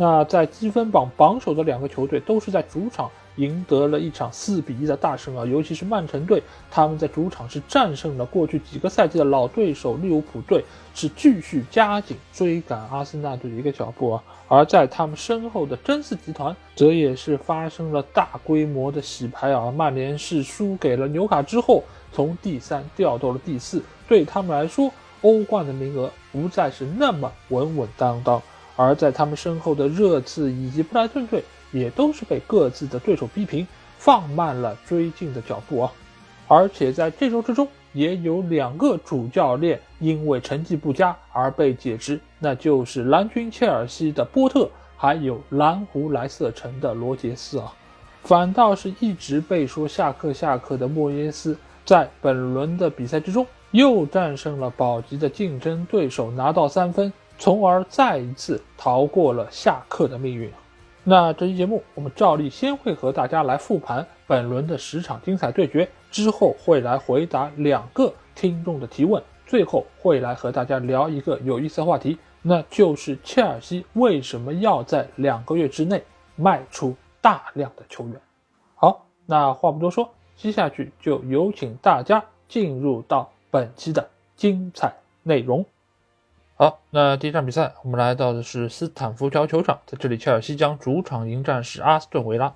那在积分榜榜首的两个球队都是在主场赢得了一场四比一的大胜啊！尤其是曼城队，他们在主场是战胜了过去几个赛季的老对手利物浦队，是继续加紧追赶阿森纳队的一个脚步啊！而在他们身后的真四集团，则也是发生了大规模的洗牌啊！曼联是输给了纽卡之后，从第三掉到了第四，对他们来说，欧冠的名额不再是那么稳稳当当。而在他们身后的热刺以及布莱顿队也都是被各自的对手逼平，放慢了追进的脚步啊！而且在这周之中，也有两个主教练因为成绩不佳而被解职，那就是蓝军切尔西的波特，还有蓝湖莱斯特城的罗杰斯啊。反倒是一直被说下课下课的莫耶斯，在本轮的比赛之中又战胜了保级的竞争对手，拿到三分。从而再一次逃过了下课的命运。那这期节目，我们照例先会和大家来复盘本轮的十场精彩对决，之后会来回答两个听众的提问，最后会来和大家聊一个有意思的话题，那就是切尔西为什么要在两个月之内卖出大量的球员。好，那话不多说，接下去就有请大家进入到本期的精彩内容。好，那第一场比赛，我们来到的是斯坦福桥球场，在这里，切尔西将主场迎战是阿斯顿维拉。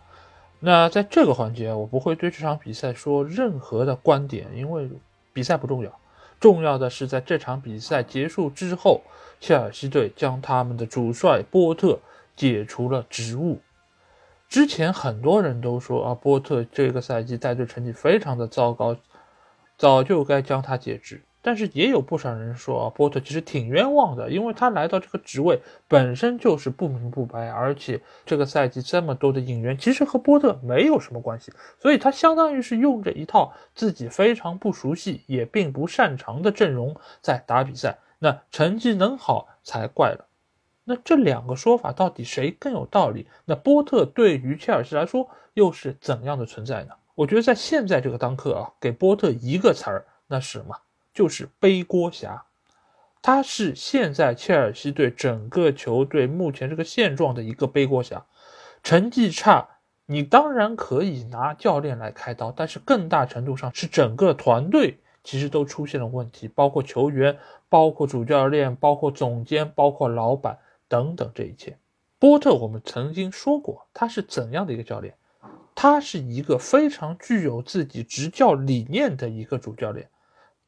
那在这个环节，我不会对这场比赛说任何的观点，因为比赛不重要，重要的是在这场比赛结束之后，切尔西队将他们的主帅波特解除了职务。之前很多人都说啊，波特这个赛季带队成绩非常的糟糕，早就该将他解职。但是也有不少人说啊，波特其实挺冤枉的，因为他来到这个职位本身就是不明不白，而且这个赛季这么多的引援其实和波特没有什么关系，所以他相当于是用着一套自己非常不熟悉也并不擅长的阵容在打比赛，那成绩能好才怪了。那这两个说法到底谁更有道理？那波特对于切尔西来说又是怎样的存在呢？我觉得在现在这个当刻啊，给波特一个词儿，那是什么？就是背锅侠，他是现在切尔西队整个球队目前这个现状的一个背锅侠。成绩差，你当然可以拿教练来开刀，但是更大程度上是整个团队其实都出现了问题，包括球员、包括主教练、包括总监、包括老板等等这一切。波特，我们曾经说过他是怎样的一个教练？他是一个非常具有自己执教理念的一个主教练。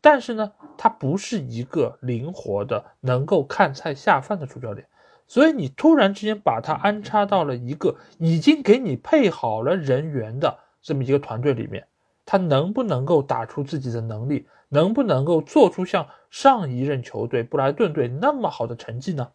但是呢，他不是一个灵活的、能够看菜下饭的主教练，所以你突然之间把他安插到了一个已经给你配好了人员的这么一个团队里面，他能不能够打出自己的能力，能不能够做出像上一任球队布莱顿队那么好的成绩呢？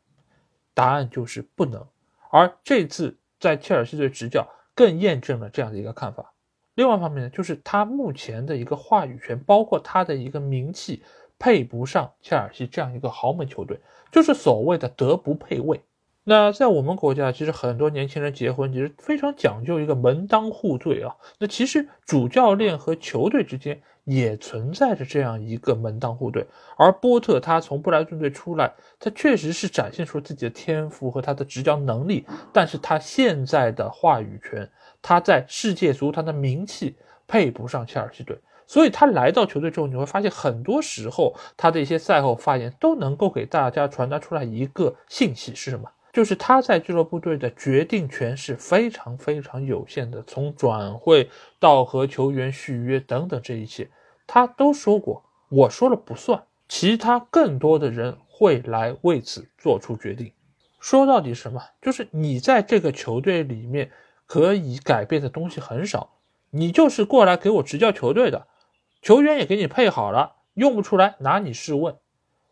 答案就是不能。而这次在切尔西队执教，更验证了这样的一个看法。另外一方面呢，就是他目前的一个话语权，包括他的一个名气，配不上切尔西这样一个豪门球队，就是所谓的德不配位。那在我们国家，其实很多年轻人结婚其实非常讲究一个门当户对啊。那其实主教练和球队之间也存在着这样一个门当户对。而波特他从布莱顿队出来，他确实是展现出自己的天赋和他的执教能力，但是他现在的话语权。他在世界足坛的名气配不上切尔西队，所以他来到球队之后，你会发现很多时候他的一些赛后发言都能够给大家传达出来一个信息是什么？就是他在俱乐部队的决定权是非常非常有限的，从转会到和球员续约等等这一切，他都说过，我说了不算，其他更多的人会来为此做出决定。说到底什么？就是你在这个球队里面。可以改变的东西很少，你就是过来给我执教球队的，球员也给你配好了，用不出来拿你试问。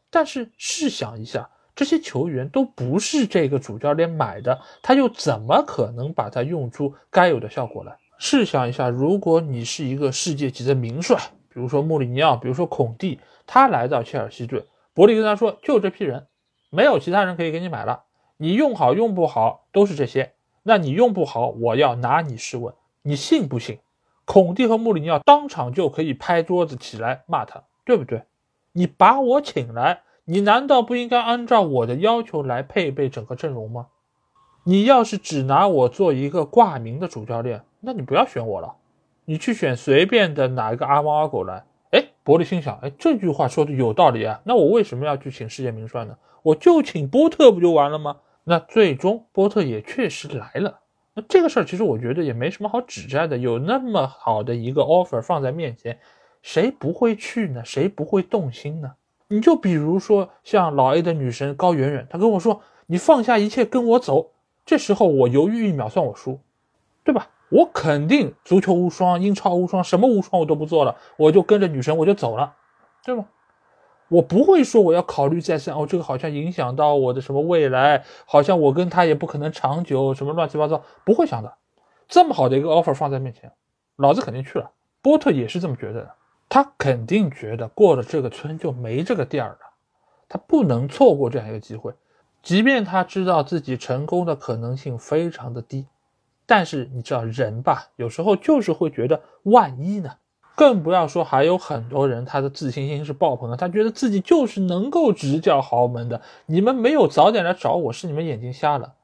但是试想一下，这些球员都不是这个主教练买的，他又怎么可能把它用出该有的效果来？试想一下，如果你是一个世界级的名帅，比如说穆里尼奥，比如说孔蒂，他来到切尔西队，伯利跟他说：“就这批人，没有其他人可以给你买了，你用好用不好都是这些。那你用不好，我要拿你试问，你信不信？”孔蒂和穆里尼奥当场就可以拍桌子起来骂他，对不对？你把我请来。你难道不应该按照我的要求来配备整个阵容吗？你要是只拿我做一个挂名的主教练，那你不要选我了，你去选随便的哪一个阿猫阿狗来。哎，伯利心想，哎，这句话说的有道理啊，那我为什么要去请世界名帅呢？我就请波特不就完了吗？那最终波特也确实来了。那这个事儿其实我觉得也没什么好指摘的，有那么好的一个 offer 放在面前，谁不会去呢？谁不会动心呢？你就比如说像老 A 的女神高圆圆，她跟我说：“你放下一切跟我走。”这时候我犹豫一秒算我输，对吧？我肯定足球无双、英超无双，什么无双我都不做了，我就跟着女神我就走了，对吗？我不会说我要考虑再三哦，这个好像影响到我的什么未来，好像我跟他也不可能长久，什么乱七八糟，不会想的。这么好的一个 offer 放在面前，老子肯定去了。波特也是这么觉得的。他肯定觉得过了这个村就没这个店儿了，他不能错过这样一个机会，即便他知道自己成功的可能性非常的低，但是你知道人吧，有时候就是会觉得万一呢？更不要说还有很多人他的自信心是爆棚的，他觉得自己就是能够执教豪门的，你们没有早点来找我是你们眼睛瞎了。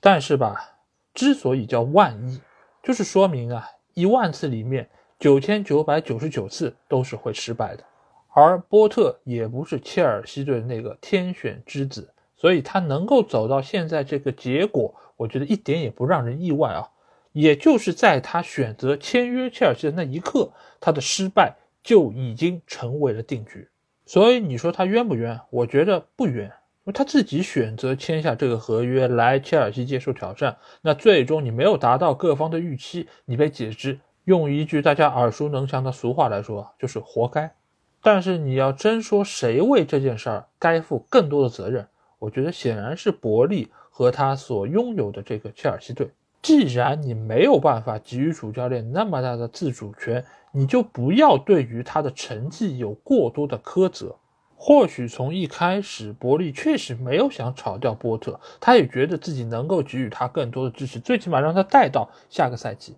但是吧，之所以叫万一，就是说明啊，一万次里面。九千九百九十九次都是会失败的，而波特也不是切尔西队那个天选之子，所以他能够走到现在这个结果，我觉得一点也不让人意外啊。也就是在他选择签约切尔西的那一刻，他的失败就已经成为了定局。所以你说他冤不冤？我觉得不冤，因为他自己选择签下这个合约来切尔西接受挑战，那最终你没有达到各方的预期，你被解职。用一句大家耳熟能详的俗话来说，就是活该。但是你要真说谁为这件事儿该负更多的责任，我觉得显然是伯利和他所拥有的这个切尔西队。既然你没有办法给予主教练那么大的自主权，你就不要对于他的成绩有过多的苛责。或许从一开始，伯利确实没有想炒掉波特，他也觉得自己能够给予他更多的支持，最起码让他带到下个赛季。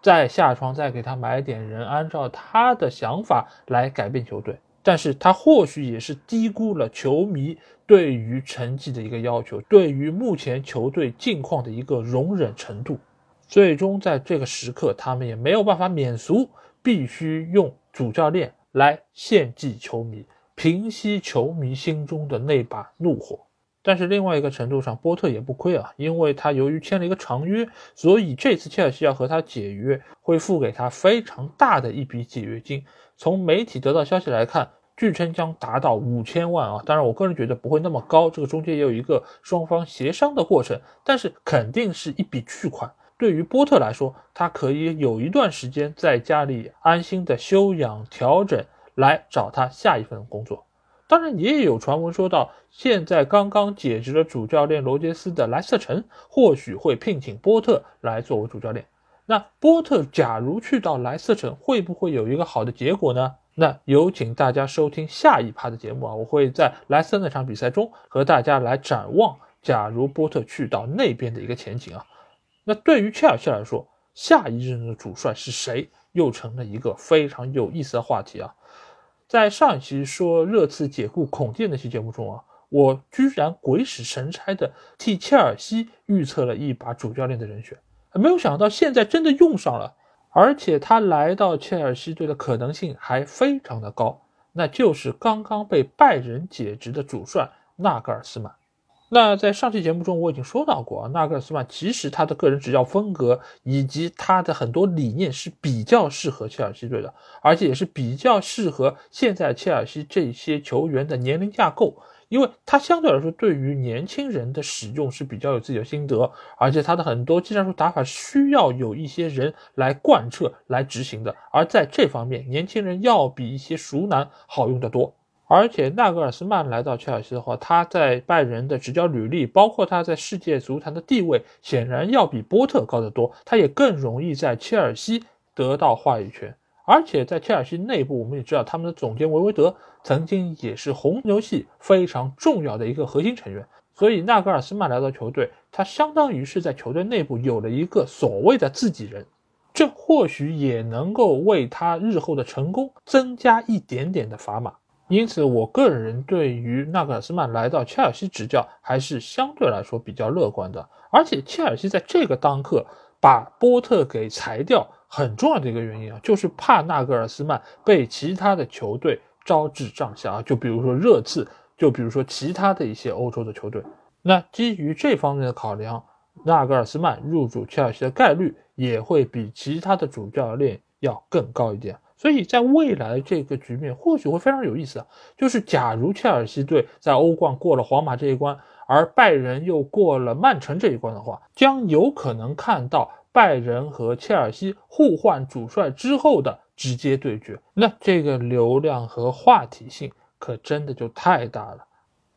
再下床，再给他买点人，按照他的想法来改变球队。但是他或许也是低估了球迷对于成绩的一个要求，对于目前球队近况的一个容忍程度。最终在这个时刻，他们也没有办法免俗，必须用主教练来献祭球迷，平息球迷心中的那把怒火。但是另外一个程度上，波特也不亏啊，因为他由于签了一个长约，所以这次切尔西要和他解约，会付给他非常大的一笔解约金。从媒体得到消息来看，据称将达到五千万啊。当然，我个人觉得不会那么高，这个中间也有一个双方协商的过程，但是肯定是一笔巨款。对于波特来说，他可以有一段时间在家里安心的休养调整，来找他下一份工作。当然，也有传闻说到，现在刚刚解职了主教练罗杰斯的莱斯特城或许会聘请波特来作为主教练。那波特假如去到莱斯特城，会不会有一个好的结果呢？那有请大家收听下一趴的节目啊，我会在莱斯特那场比赛中和大家来展望，假如波特去到那边的一个前景啊。那对于切尔西来说，下一任的主帅是谁，又成了一个非常有意思的话题啊。在上一期说热刺解雇孔蒂那期节目中啊，我居然鬼使神差的替切尔西预测了一把主教练的人选，没有想到现在真的用上了，而且他来到切尔西队的可能性还非常的高，那就是刚刚被拜仁解职的主帅纳格尔斯曼。那在上期节目中，我已经说到过，纳格尔斯曼其实他的个人执教风格以及他的很多理念是比较适合切尔西队的，而且也是比较适合现在切尔西这些球员的年龄架构，因为他相对来说对于年轻人的使用是比较有自己的心得，而且他的很多技战术打法需要有一些人来贯彻来执行的，而在这方面，年轻人要比一些熟男好用得多。而且纳格尔斯曼来到切尔西的话，他在拜仁的执教履历，包括他在世界足坛的地位，显然要比波特高得多。他也更容易在切尔西得到话语权。而且在切尔西内部，我们也知道他们的总监维维德曾经也是红牛系非常重要的一个核心成员。所以纳格尔斯曼来到球队，他相当于是在球队内部有了一个所谓的自己人，这或许也能够为他日后的成功增加一点点的砝码。因此，我个人对于纳格尔斯曼来到切尔西执教还是相对来说比较乐观的。而且，切尔西在这个当刻把波特给裁掉，很重要的一个原因啊，就是怕纳格尔斯曼被其他的球队招致帐下啊，就比如说热刺。就比如说其他的一些欧洲的球队，那基于这方面的考量，纳格尔斯曼入主切尔西的概率也会比其他的主教练要更高一点。所以在未来这个局面或许会非常有意思啊，就是假如切尔西队在欧冠过了皇马这一关，而拜仁又过了曼城这一关的话，将有可能看到拜仁和切尔西互换主帅之后的直接对决。那这个流量和话题性。可真的就太大了。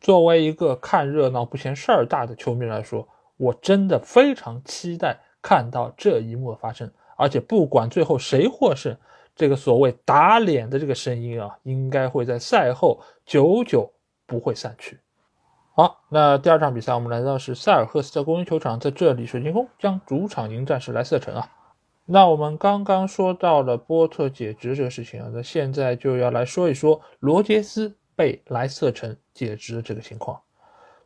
作为一个看热闹不嫌事儿大的球迷来说，我真的非常期待看到这一幕发生。而且不管最后谁获胜，这个所谓打脸的这个声音啊，应该会在赛后久久不会散去。好，那第二场比赛我们来到是塞尔赫斯特公园球场，在这里水晶宫将主场迎战是莱斯特城啊。那我们刚刚说到了波特解职这个事情啊，那现在就要来说一说罗杰斯被莱斯特城解职的这个情况。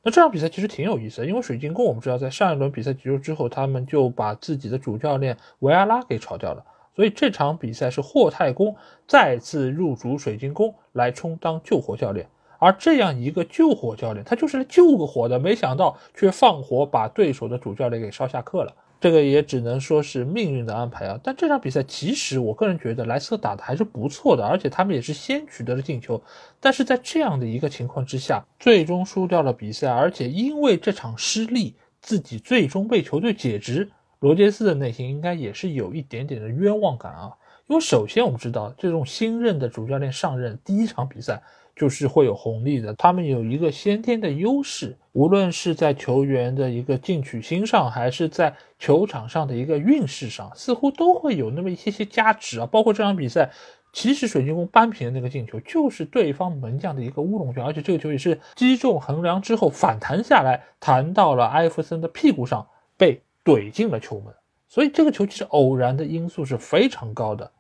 那这场比赛其实挺有意思的，因为水晶宫我们知道在上一轮比赛结束之后，他们就把自己的主教练维埃拉给炒掉了，所以这场比赛是霍太公再次入主水晶宫来充当救火教练。而这样一个救火教练，他就是来救个火的，没想到却放火把对手的主教练给烧下课了。这个也只能说是命运的安排啊！但这场比赛其实我个人觉得莱斯特打的还是不错的，而且他们也是先取得了进球。但是在这样的一个情况之下，最终输掉了比赛，而且因为这场失利，自己最终被球队解职。罗杰斯的内心应该也是有一点点的冤枉感啊！因为首先我们知道，这种新任的主教练上任第一场比赛。就是会有红利的，他们有一个先天的优势，无论是在球员的一个进取心上，还是在球场上的一个运势上，似乎都会有那么一些些加持啊。包括这场比赛，其实水晶宫扳平的那个进球就是对方门将的一个乌龙球，而且这个球也是击中横梁之后反弹下来，弹到了艾弗森的屁股上，被怼进了球门。所以这个球其实偶然的因素是非常高的。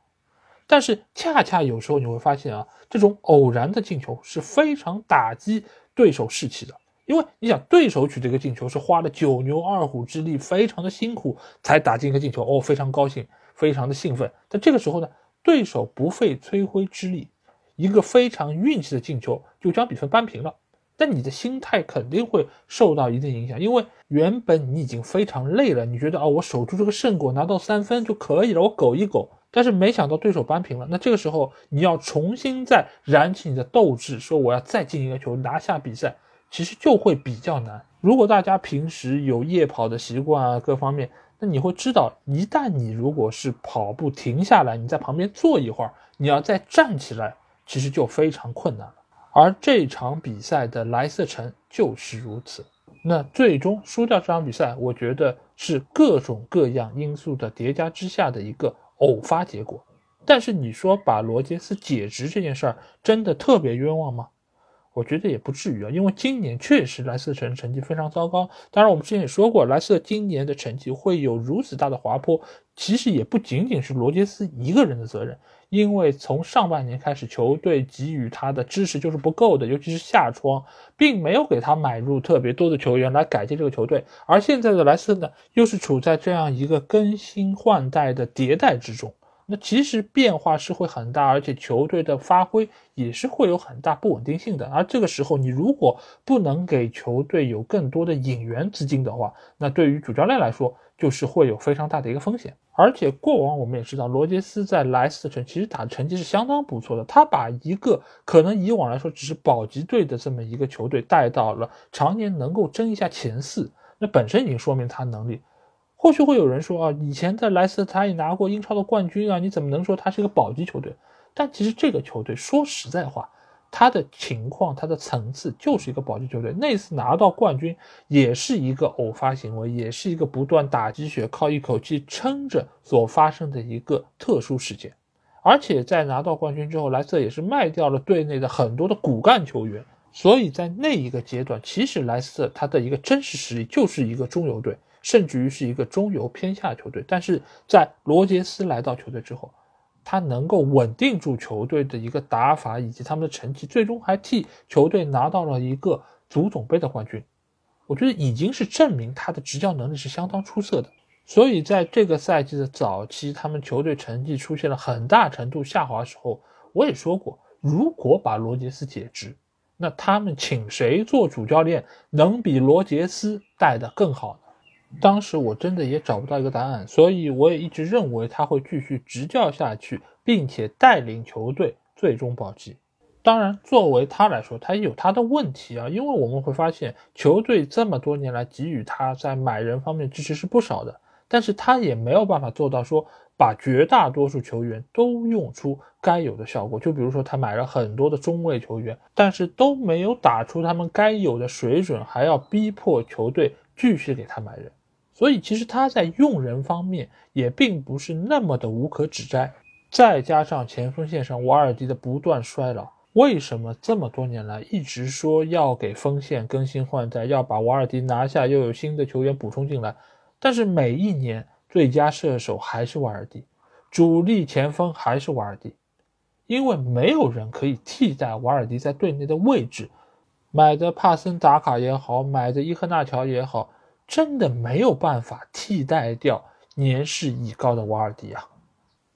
但是恰恰有时候你会发现啊，这种偶然的进球是非常打击对手士气的，因为你想，对手取这个进球是花了九牛二虎之力，非常的辛苦才打进一个进球，哦，非常高兴，非常的兴奋。但这个时候呢，对手不费吹灰之力，一个非常运气的进球就将比分扳平了，但你的心态肯定会受到一定影响，因为原本你已经非常累了，你觉得啊，我守住这个胜果拿到三分就可以了，我苟一苟。但是没想到对手扳平了，那这个时候你要重新再燃起你的斗志，说我要再进一个球拿下比赛，其实就会比较难。如果大家平时有夜跑的习惯啊，各方面，那你会知道，一旦你如果是跑步停下来，你在旁边坐一会儿，你要再站起来，其实就非常困难了。而这场比赛的莱斯特城就是如此。那最终输掉这场比赛，我觉得是各种各样因素的叠加之下的一个。偶发结果，但是你说把罗杰斯解职这件事儿真的特别冤枉吗？我觉得也不至于啊，因为今年确实莱斯特城成绩非常糟糕。当然，我们之前也说过，莱斯特今年的成绩会有如此大的滑坡，其实也不仅仅是罗杰斯一个人的责任。因为从上半年开始，球队给予他的支持就是不够的，尤其是夏窗，并没有给他买入特别多的球员来改进这个球队。而现在的莱斯特呢，又是处在这样一个更新换代的迭代之中，那其实变化是会很大，而且球队的发挥也是会有很大不稳定性的。而这个时候，你如果不能给球队有更多的引援资金的话，那对于主教练来说，就是会有非常大的一个风险，而且过往我们也知道，罗杰斯在莱斯特城其实打的成绩是相当不错的。他把一个可能以往来说只是保级队的这么一个球队带到了常年能够争一下前四，那本身已经说明他能力。或许会有人说啊，以前在莱斯特他也拿过英超的冠军啊，你怎么能说他是一个保级球队？但其实这个球队说实在话，他的情况，他的层次就是一个保级球队。那次拿到冠军也是一个偶发行为，也是一个不断打鸡血、靠一口气撑着所发生的一个特殊事件。而且在拿到冠军之后，莱斯特也是卖掉了队内的很多的骨干球员。所以在那一个阶段，其实莱斯特他的一个真实实力就是一个中游队，甚至于是一个中游偏下球队。但是在罗杰斯来到球队之后，他能够稳定住球队的一个打法以及他们的成绩，最终还替球队拿到了一个足总杯的冠军。我觉得已经是证明他的执教能力是相当出色的。所以在这个赛季的早期，他们球队成绩出现了很大程度下滑的时候，我也说过，如果把罗杰斯解职，那他们请谁做主教练能比罗杰斯带的更好呢？当时我真的也找不到一个答案，所以我也一直认为他会继续执教下去，并且带领球队最终保级。当然，作为他来说，他也有他的问题啊，因为我们会发现球队这么多年来给予他在买人方面支持是不少的，但是他也没有办法做到说把绝大多数球员都用出该有的效果。就比如说他买了很多的中卫球员，但是都没有打出他们该有的水准，还要逼迫球队继续给他买人。所以其实他在用人方面也并不是那么的无可指摘，再加上前锋线上瓦尔迪的不断衰老，为什么这么多年来一直说要给锋线更新换代，要把瓦尔迪拿下，又有新的球员补充进来，但是每一年最佳射手还是瓦尔迪，主力前锋还是瓦尔迪，因为没有人可以替代瓦尔迪在队内的位置，买的帕森达卡也好，买的伊赫纳乔也好。真的没有办法替代掉年事已高的瓦尔迪啊，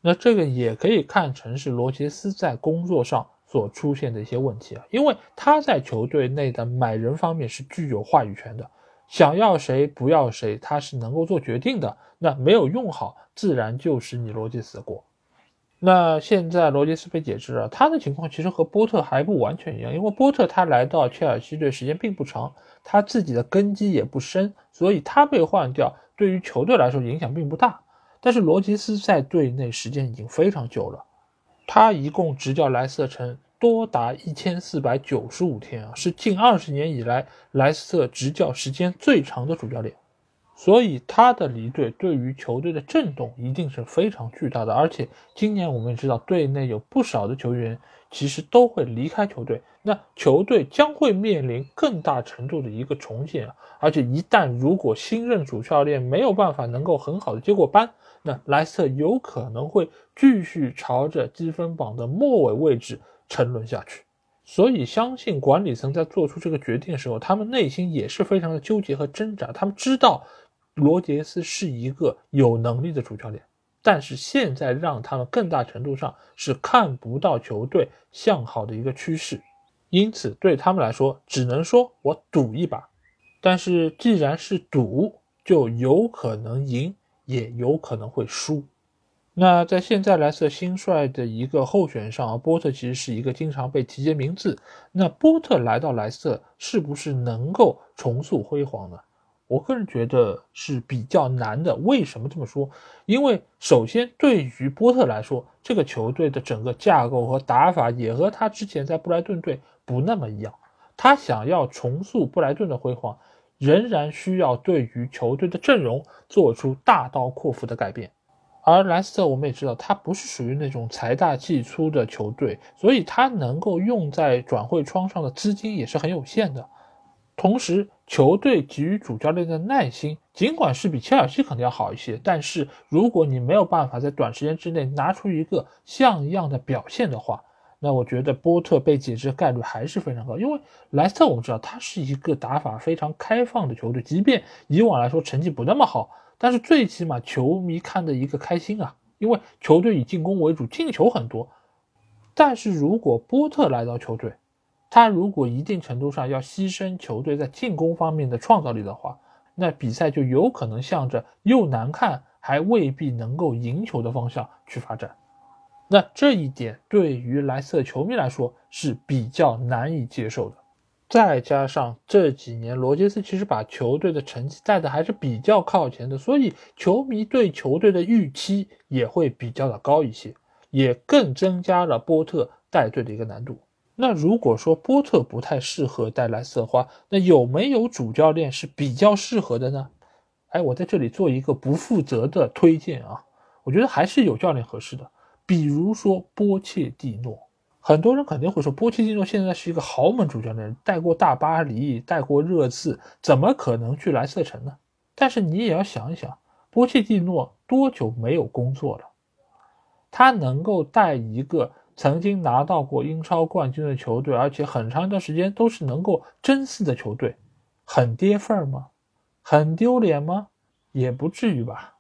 那这个也可以看成是罗杰斯在工作上所出现的一些问题啊，因为他在球队内的买人方面是具有话语权的，想要谁不要谁，他是能够做决定的。那没有用好，自然就是你罗杰斯的锅。那现在罗杰斯被解职了，他的情况其实和波特还不完全一样，因为波特他来到切尔西队时间并不长，他自己的根基也不深，所以他被换掉对于球队来说影响并不大。但是罗杰斯在队内时间已经非常久了，他一共执教莱斯特城多达一千四百九十五天啊，是近二十年以来莱斯特执教时间最长的主教练。所以他的离队对于球队的震动一定是非常巨大的，而且今年我们也知道队内有不少的球员其实都会离开球队，那球队将会面临更大程度的一个重建，而且一旦如果新任主教练没有办法能够很好的接过班，那莱斯特有可能会继续朝着积分榜的末尾位置沉沦下去。所以相信管理层在做出这个决定的时候，他们内心也是非常的纠结和挣扎，他们知道。罗杰斯是一个有能力的主教练，但是现在让他们更大程度上是看不到球队向好的一个趋势，因此对他们来说，只能说我赌一把。但是既然是赌，就有可能赢，也有可能会输。那在现在莱斯特新帅的一个候选上，波特其实是一个经常被提及名字。那波特来到莱斯特，是不是能够重塑辉煌呢？我个人觉得是比较难的。为什么这么说？因为首先，对于波特来说，这个球队的整个架构和打法也和他之前在布莱顿队不那么一样。他想要重塑布莱顿的辉煌，仍然需要对于球队的阵容做出大刀阔斧的改变。而莱斯特，我们也知道，他不是属于那种财大气粗的球队，所以他能够用在转会窗上的资金也是很有限的。同时，球队给予主教练的耐心，尽管是比切尔西肯定要好一些，但是如果你没有办法在短时间之内拿出一个像样的表现的话，那我觉得波特被解职概率还是非常高。因为莱斯特我们知道他是一个打法非常开放的球队，即便以往来说成绩不那么好，但是最起码球迷看的一个开心啊，因为球队以进攻为主，进球很多。但是如果波特来到球队，他如果一定程度上要牺牲球队在进攻方面的创造力的话，那比赛就有可能向着又难看还未必能够赢球的方向去发展。那这一点对于莱斯特球迷来说是比较难以接受的。再加上这几年罗杰斯其实把球队的成绩带的还是比较靠前的，所以球迷对球队的预期也会比较的高一些，也更增加了波特带队的一个难度。那如果说波特不太适合带莱斯的话，那有没有主教练是比较适合的呢？哎，我在这里做一个不负责的推荐啊，我觉得还是有教练合适的，比如说波切蒂诺。很多人肯定会说，波切蒂诺现在是一个豪门主教练，带过大巴黎，带过热刺，怎么可能去莱斯特城呢？但是你也要想一想，波切蒂诺多久没有工作了？他能够带一个。曾经拿到过英超冠军的球队，而且很长一段时间都是能够争四的球队，很跌份吗？很丢脸吗？也不至于吧。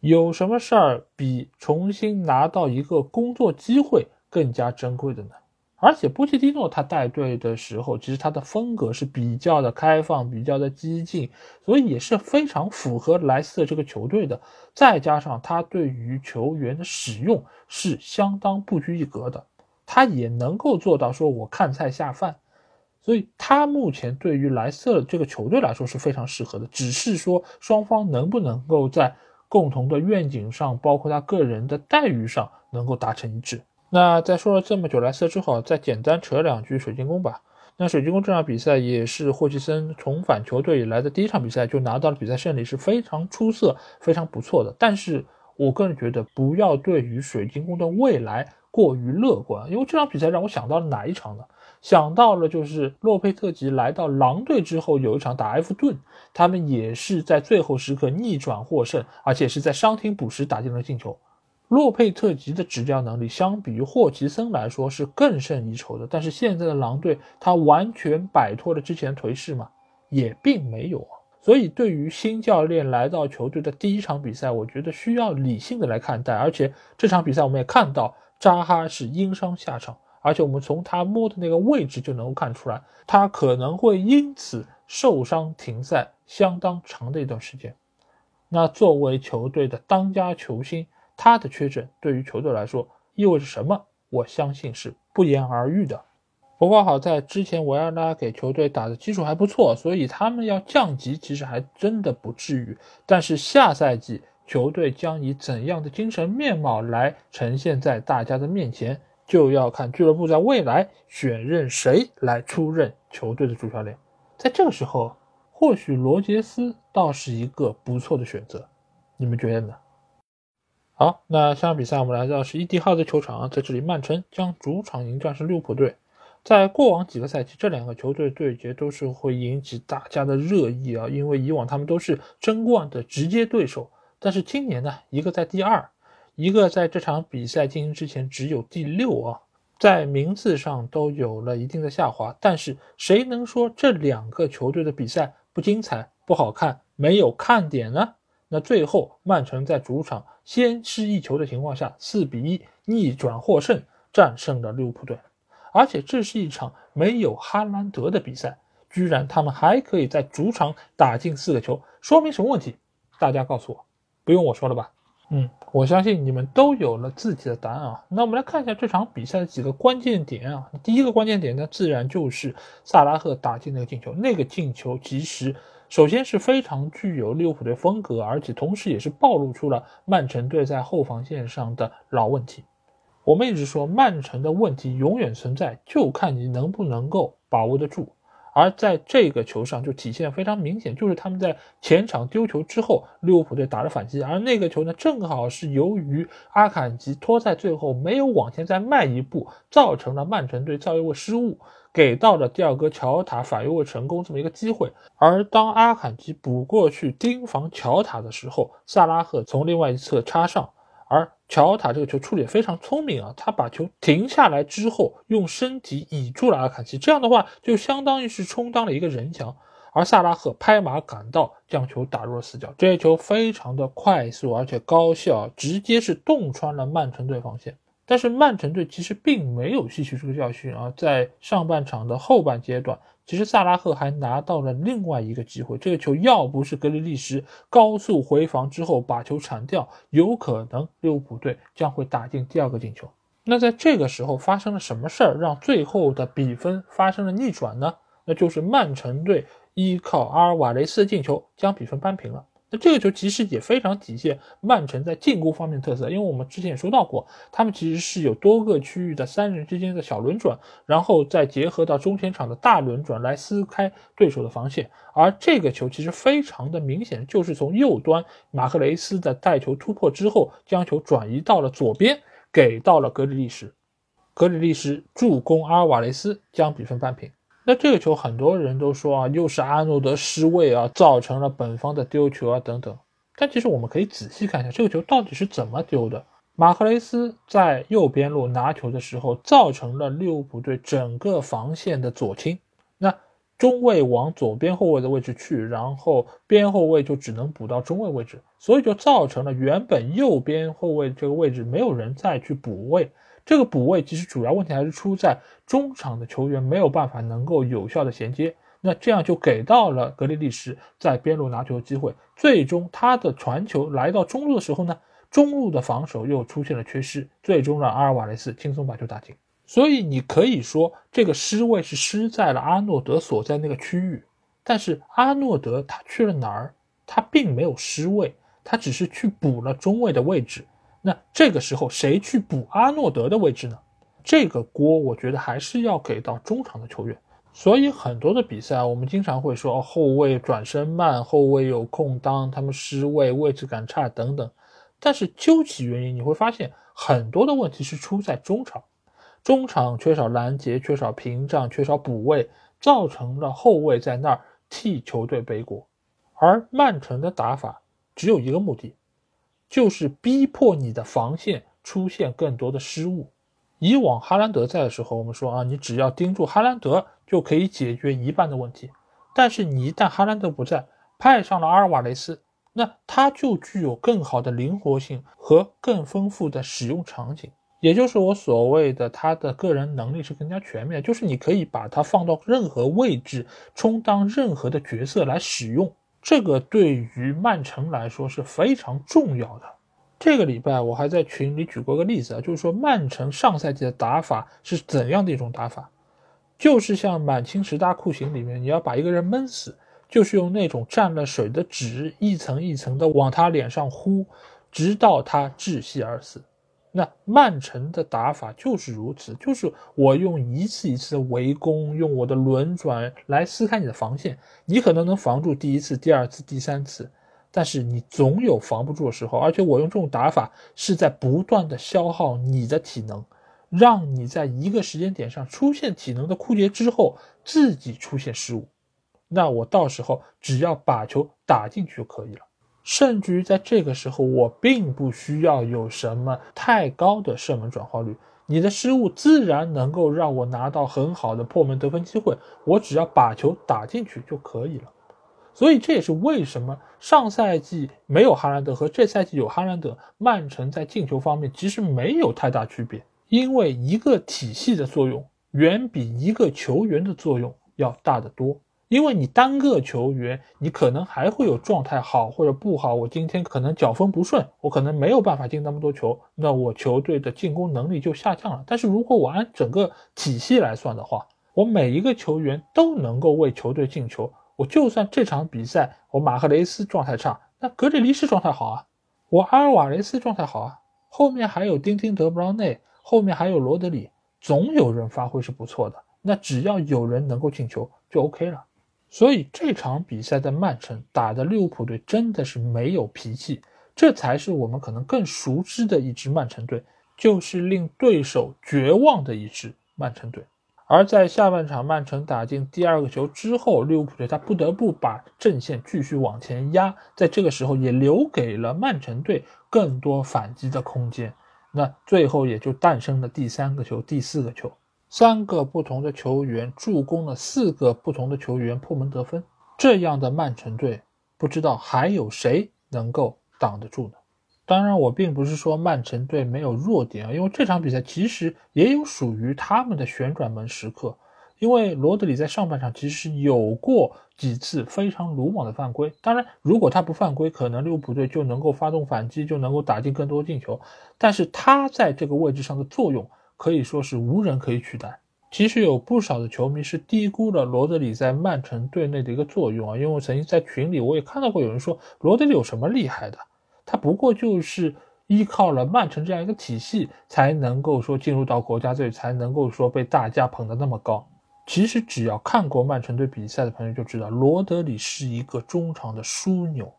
有什么事儿比重新拿到一个工作机会更加珍贵的呢？而且波切蒂诺他带队的时候，其实他的风格是比较的开放，比较的激进，所以也是非常符合莱斯特这个球队的。再加上他对于球员的使用是相当不拘一格的，他也能够做到说我看菜下饭，所以他目前对于莱斯特这个球队来说是非常适合的。只是说双方能不能够在共同的愿景上，包括他个人的待遇上能够达成一致。那在说了这么久莱斯之后，再简单扯两句水晶宫吧。那水晶宫这场比赛也是霍奇森重返球队以来的第一场比赛，就拿到了比赛胜利，是非常出色、非常不错的。但是我个人觉得，不要对于水晶宫的未来过于乐观，因为这场比赛让我想到了哪一场呢？想到了就是洛佩特吉来到狼队之后有一场打埃弗顿，他们也是在最后时刻逆转获胜，而且是在伤停补时打进了进球。洛佩特吉的执教能力相比于霍奇森来说是更胜一筹的，但是现在的狼队他完全摆脱了之前颓势嘛？也并没有啊。所以对于新教练来到球队的第一场比赛，我觉得需要理性的来看待。而且这场比赛我们也看到扎哈是因伤下场，而且我们从他摸的那个位置就能够看出来，他可能会因此受伤停赛相当长的一段时间。那作为球队的当家球星。他的缺阵对于球队来说意味着什么？我相信是不言而喻的。不过好在之前维埃拉给球队打的基础还不错，所以他们要降级其实还真的不至于。但是下赛季球队将以怎样的精神面貌来呈现在大家的面前，就要看俱乐部在未来选任谁来出任球队的主教练。在这个时候，或许罗杰斯倒是一个不错的选择，你们觉得呢？好，那下场比赛我们来到是伊蒂号的球场，在这里曼城将主场迎战是利物浦队。在过往几个赛季，这两个球队对决都是会引起大家的热议啊，因为以往他们都是争冠的直接对手。但是今年呢，一个在第二，一个在这场比赛进行之前只有第六啊，在名次上都有了一定的下滑。但是谁能说这两个球队的比赛不精彩、不好看、没有看点呢？那最后，曼城在主场先失一球的情况下，四比一逆转获胜，战胜了利物浦队。而且这是一场没有哈兰德的比赛，居然他们还可以在主场打进四个球，说明什么问题？大家告诉我，不用我说了吧？嗯，我相信你们都有了自己的答案啊。那我们来看一下这场比赛的几个关键点啊。第一个关键点呢，自然就是萨拉赫打进那个进球，那个进球其实。首先是非常具有利物浦队风格，而且同时也是暴露出了曼城队在后防线上的老问题。我们一直说曼城的问题永远存在，就看你能不能够把握得住。而在这个球上就体现非常明显，就是他们在前场丢球之后，利物浦队打了反击，而那个球呢，正好是由于阿坎吉拖在最后没有往前再迈一步，造成了曼城队造一个失误。给到了第二个乔塔反越位成功这么一个机会，而当阿坎吉补过去盯防乔塔的时候，萨拉赫从另外一侧插上，而乔塔这个球处理非常聪明啊，他把球停下来之后，用身体倚住了阿坎吉，这样的话就相当于是充当了一个人墙，而萨拉赫拍马赶到，将球打入了死角，这一球非常的快速而且高效，直接是洞穿了曼城队防线。但是曼城队其实并没有吸取这个教训啊，在上半场的后半阶段，其实萨拉赫还拿到了另外一个机会，这个球要不是格里利什高速回防之后把球铲掉，有可能利物浦队将会打进第二个进球。那在这个时候发生了什么事儿，让最后的比分发生了逆转呢？那就是曼城队依靠阿尔瓦雷斯的进球将比分扳平了。那这个球其实也非常体现曼城在进攻方面的特色，因为我们之前也说到过，他们其实是有多个区域的三人之间的小轮转，然后再结合到中前场的大轮转来撕开对手的防线。而这个球其实非常的明显，就是从右端马克雷斯的带球突破之后，将球转移到了左边，给到了格里利什，格里利什助攻阿尔瓦雷斯将比分扳平。那这个球很多人都说啊，又是阿诺德失位啊，造成了本方的丢球啊等等。但其实我们可以仔细看一下，这个球到底是怎么丢的。马克雷斯在右边路拿球的时候，造成了利物浦队整个防线的左倾。那中卫往左边后卫的位置去，然后边后卫就只能补到中卫位置，所以就造成了原本右边后卫这个位置没有人再去补位。这个补位其实主要问题还是出在中场的球员没有办法能够有效的衔接，那这样就给到了格里利什在边路拿球的机会，最终他的传球来到中路的时候呢，中路的防守又出现了缺失，最终让阿尔瓦雷斯轻松把球打进。所以你可以说这个失位是失在了阿诺德所在那个区域，但是阿诺德他去了哪儿？他并没有失位，他只是去补了中卫的位置。那这个时候谁去补阿诺德的位置呢？这个锅我觉得还是要给到中场的球员。所以很多的比赛，我们经常会说后卫转身慢，后卫有空当，他们失位，位置感差等等。但是究其原因，你会发现很多的问题是出在中场，中场缺少拦截，缺少屏障，缺少补位，造成了后卫在那儿替球队背锅。而曼城的打法只有一个目的。就是逼迫你的防线出现更多的失误。以往哈兰德在的时候，我们说啊，你只要盯住哈兰德就可以解决一半的问题。但是你一旦哈兰德不在，派上了阿尔瓦雷斯，那他就具有更好的灵活性和更丰富的使用场景。也就是我所谓的他的个人能力是更加全面，就是你可以把他放到任何位置，充当任何的角色来使用。这个对于曼城来说是非常重要的。这个礼拜我还在群里举过个例子啊，就是说曼城上赛季的打法是怎样的一种打法，就是像满清十大酷刑里面，你要把一个人闷死，就是用那种蘸了水的纸一层一层的往他脸上呼，直到他窒息而死。那曼城的打法就是如此，就是我用一次一次的围攻，用我的轮转来撕开你的防线。你可能能防住第一次、第二次、第三次，但是你总有防不住的时候。而且我用这种打法是在不断的消耗你的体能，让你在一个时间点上出现体能的枯竭之后，自己出现失误。那我到时候只要把球打进去就可以了。甚至于在这个时候，我并不需要有什么太高的射门转化率，你的失误自然能够让我拿到很好的破门得分机会，我只要把球打进去就可以了。所以这也是为什么上赛季没有哈兰德和这赛季有哈兰德，曼城在进球方面其实没有太大区别，因为一个体系的作用远比一个球员的作用要大得多。因为你单个球员，你可能还会有状态好或者不好。我今天可能脚风不顺，我可能没有办法进那么多球，那我球队的进攻能力就下降了。但是如果我按整个体系来算的话，我每一个球员都能够为球队进球。我就算这场比赛我马赫雷斯状态差，那格里利什状态好啊，我阿尔瓦雷斯状态好啊，后面还有丁丁德布劳内，后面还有罗德里，总有人发挥是不错的。那只要有人能够进球就 OK 了。所以这场比赛的曼城打的利物浦队真的是没有脾气，这才是我们可能更熟知的一支曼城队，就是令对手绝望的一支曼城队。而在下半场曼城打进第二个球之后，利物浦队他不得不把阵线继续往前压，在这个时候也留给了曼城队更多反击的空间，那最后也就诞生了第三个球、第四个球。三个不同的球员助攻了四个不同的球员破门得分，这样的曼城队不知道还有谁能够挡得住呢？当然，我并不是说曼城队没有弱点啊，因为这场比赛其实也有属于他们的旋转门时刻。因为罗德里在上半场其实有过几次非常鲁莽的犯规，当然，如果他不犯规，可能利物浦队就能够发动反击，就能够打进更多进球。但是他在这个位置上的作用。可以说是无人可以取代。其实有不少的球迷是低估了罗德里在曼城队内的一个作用啊，因为我曾经在群里我也看到过有人说罗德里有什么厉害的，他不过就是依靠了曼城这样一个体系才能够说进入到国家队，才能够说被大家捧得那么高。其实只要看过曼城队比赛的朋友就知道，罗德里是一个中场的枢纽，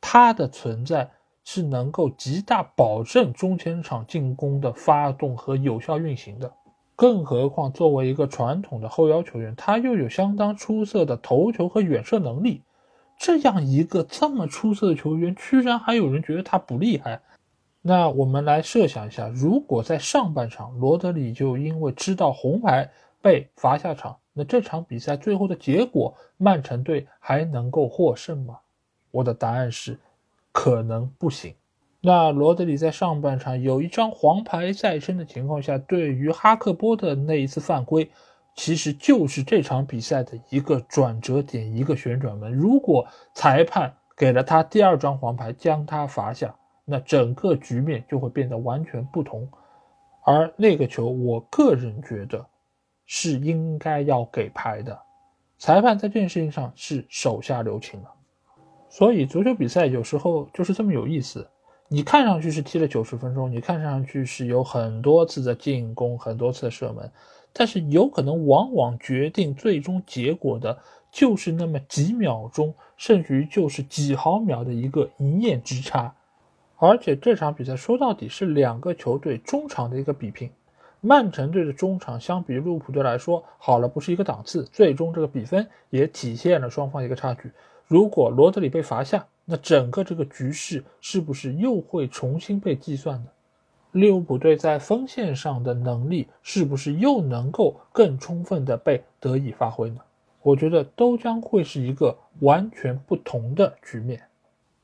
他的存在是能够极大保证中前场进攻的发动和有效运行的。更何况，作为一个传统的后腰球员，他又有相当出色的头球和远射能力。这样一个这么出色的球员，居然还有人觉得他不厉害。那我们来设想一下，如果在上半场罗德里就因为知道红牌被罚下场，那这场比赛最后的结果，曼城队还能够获胜吗？我的答案是，可能不行。那罗德里在上半场有一张黄牌在身的情况下，对于哈克波的那一次犯规，其实就是这场比赛的一个转折点，一个旋转门。如果裁判给了他第二张黄牌，将他罚下，那整个局面就会变得完全不同。而那个球，我个人觉得是应该要给牌的，裁判在这件事情上是手下留情了。所以足球比赛有时候就是这么有意思。你看上去是踢了九十分钟，你看上去是有很多次的进攻，很多次的射门，但是有可能往往决定最终结果的，就是那么几秒钟，甚至于就是几毫秒的一个一念之差。而且这场比赛说到底是两个球队中场的一个比拼，曼城队的中场相比利物浦队来说好了不是一个档次，最终这个比分也体现了双方一个差距。如果罗德里被罚下，那整个这个局势是不是又会重新被计算呢？利物浦队在锋线上的能力是不是又能够更充分的被得以发挥呢？我觉得都将会是一个完全不同的局面。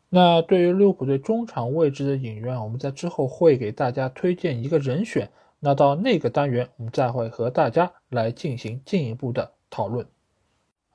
那对于利物浦队中场位置的引援，我们在之后会给大家推荐一个人选。那到那个单元，我们再会和大家来进行进一步的讨论。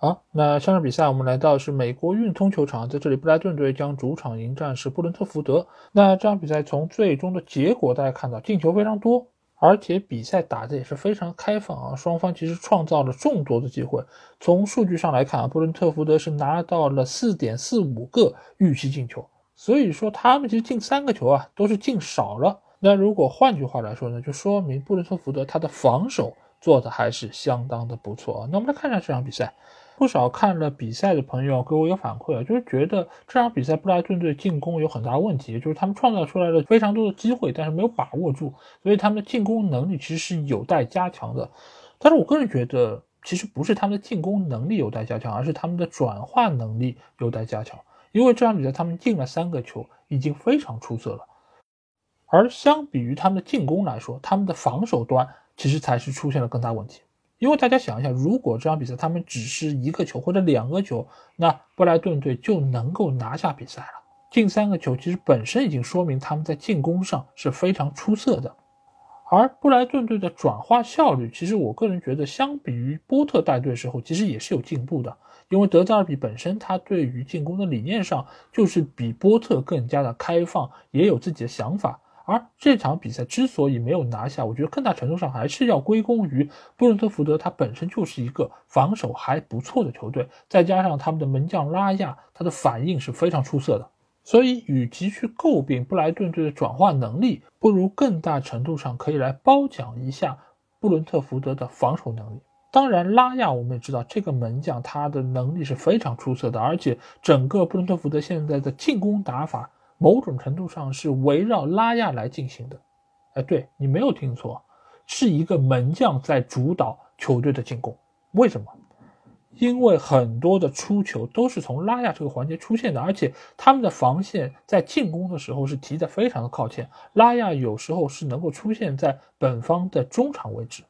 好，那下场比赛我们来到是美国运通球场，在这里布莱顿队将主场迎战是布伦特福德。那这场比赛从最终的结果大家看到进球非常多，而且比赛打的也是非常开放啊，双方其实创造了众多的机会。从数据上来看啊，布伦特福德是拿到了四点四五个预期进球，所以说他们其实进三个球啊都是进少了。那如果换句话来说呢，就说明布伦特福德他的防守做的还是相当的不错啊。那我们来看一下这场比赛。不少看了比赛的朋友给我一个反馈啊，就是觉得这场比赛布莱顿队进攻有很大问题，就是他们创造出来了非常多的机会，但是没有把握住，所以他们的进攻能力其实是有待加强的。但是我个人觉得，其实不是他们的进攻能力有待加强，而是他们的转化能力有待加强。因为这场比赛他们进了三个球，已经非常出色了，而相比于他们的进攻来说，他们的防守端其实才是出现了更大问题。因为大家想一下，如果这场比赛他们只是一个球或者两个球，那布莱顿队就能够拿下比赛了。进三个球其实本身已经说明他们在进攻上是非常出色的。而布莱顿队的转化效率，其实我个人觉得相比于波特带队时候，其实也是有进步的。因为德泽尔比本身他对于进攻的理念上就是比波特更加的开放，也有自己的想法。而这场比赛之所以没有拿下，我觉得更大程度上还是要归功于布伦特福德，他本身就是一个防守还不错的球队，再加上他们的门将拉亚，他的反应是非常出色的。所以，与其去诟病布莱顿队的转化能力，不如更大程度上可以来褒奖一下布伦特福德的防守能力。当然，拉亚我们也知道，这个门将他的能力是非常出色的，而且整个布伦特福德现在的进攻打法。某种程度上是围绕拉亚来进行的，哎，对你没有听错，是一个门将在主导球队的进攻。为什么？因为很多的出球都是从拉亚这个环节出现的，而且他们的防线在进攻的时候是提的非常的靠前。拉亚有时候是能够出现在本方的中场位置，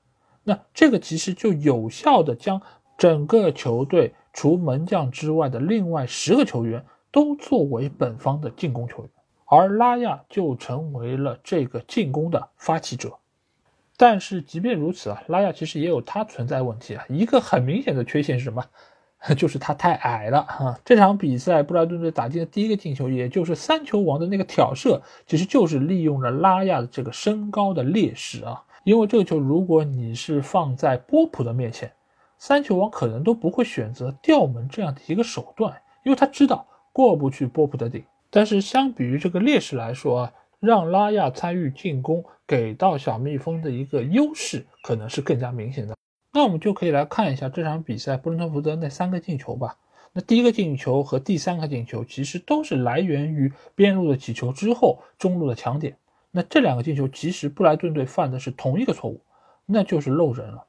那这个其实就有效的将整个球队除门将之外的另外十个球员。都作为本方的进攻球员，而拉亚就成为了这个进攻的发起者。但是即便如此啊，拉亚其实也有他存在问题啊。一个很明显的缺陷是什么？就是他太矮了啊。这场比赛布莱顿队打进的第一个进球，也就是三球王的那个挑射，其实就是利用了拉亚的这个身高的劣势啊。因为这个球如果你是放在波普的面前，三球王可能都不会选择吊门这样的一个手段，因为他知道过不去波普的顶。但是相比于这个劣势来说啊，让拉亚参与进攻，给到小蜜蜂的一个优势可能是更加明显的。那我们就可以来看一下这场比赛布伦特福德那三个进球吧。那第一个进球和第三个进球其实都是来源于边路的起球之后中路的抢点。那这两个进球其实布莱顿队犯的是同一个错误，那就是漏人了。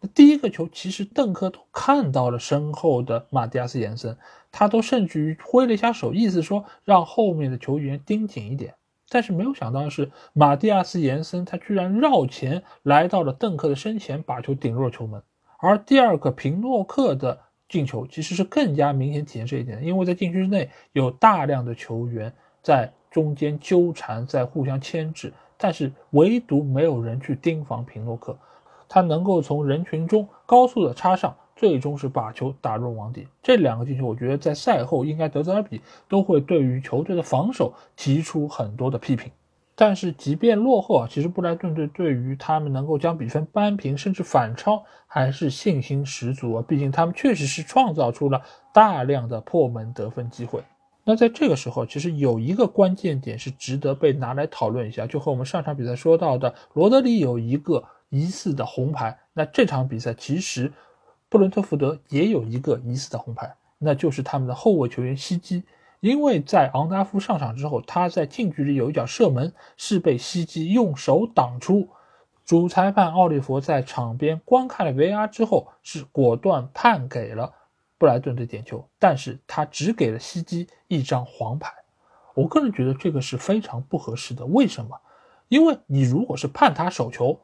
那第一个球其实邓克都看到了身后的马蒂亚斯延伸，他都甚至于挥了一下手，意思说让后面的球员盯紧一点。但是没有想到的是，马蒂亚斯延伸他居然绕前来到了邓克的身前，把球顶入了球门。而第二个平诺克的进球其实是更加明显体现这一点，因为在禁区之内有大量的球员在中间纠缠，在互相牵制，但是唯独没有人去盯防平诺克。他能够从人群中高速的插上，最终是把球打入网底。这两个进球，我觉得在赛后应该德泽尔比都会对于球队的防守提出很多的批评。但是即便落后啊，其实布莱顿队对于他们能够将比分扳平甚至反超还是信心十足啊。毕竟他们确实是创造出了大量的破门得分机会。那在这个时候，其实有一个关键点是值得被拿来讨论一下，就和我们上场比赛说到的罗德里有一个。疑似的红牌，那这场比赛其实布伦特福德也有一个疑似的红牌，那就是他们的后卫球员西基，因为在昂达夫上场之后，他在近距离有一脚射门是被西基用手挡出，主裁判奥利弗在场边观看了 VR 之后，是果断判给了布莱顿的点球，但是他只给了西基一张黄牌，我个人觉得这个是非常不合适的，为什么？因为你如果是判他手球。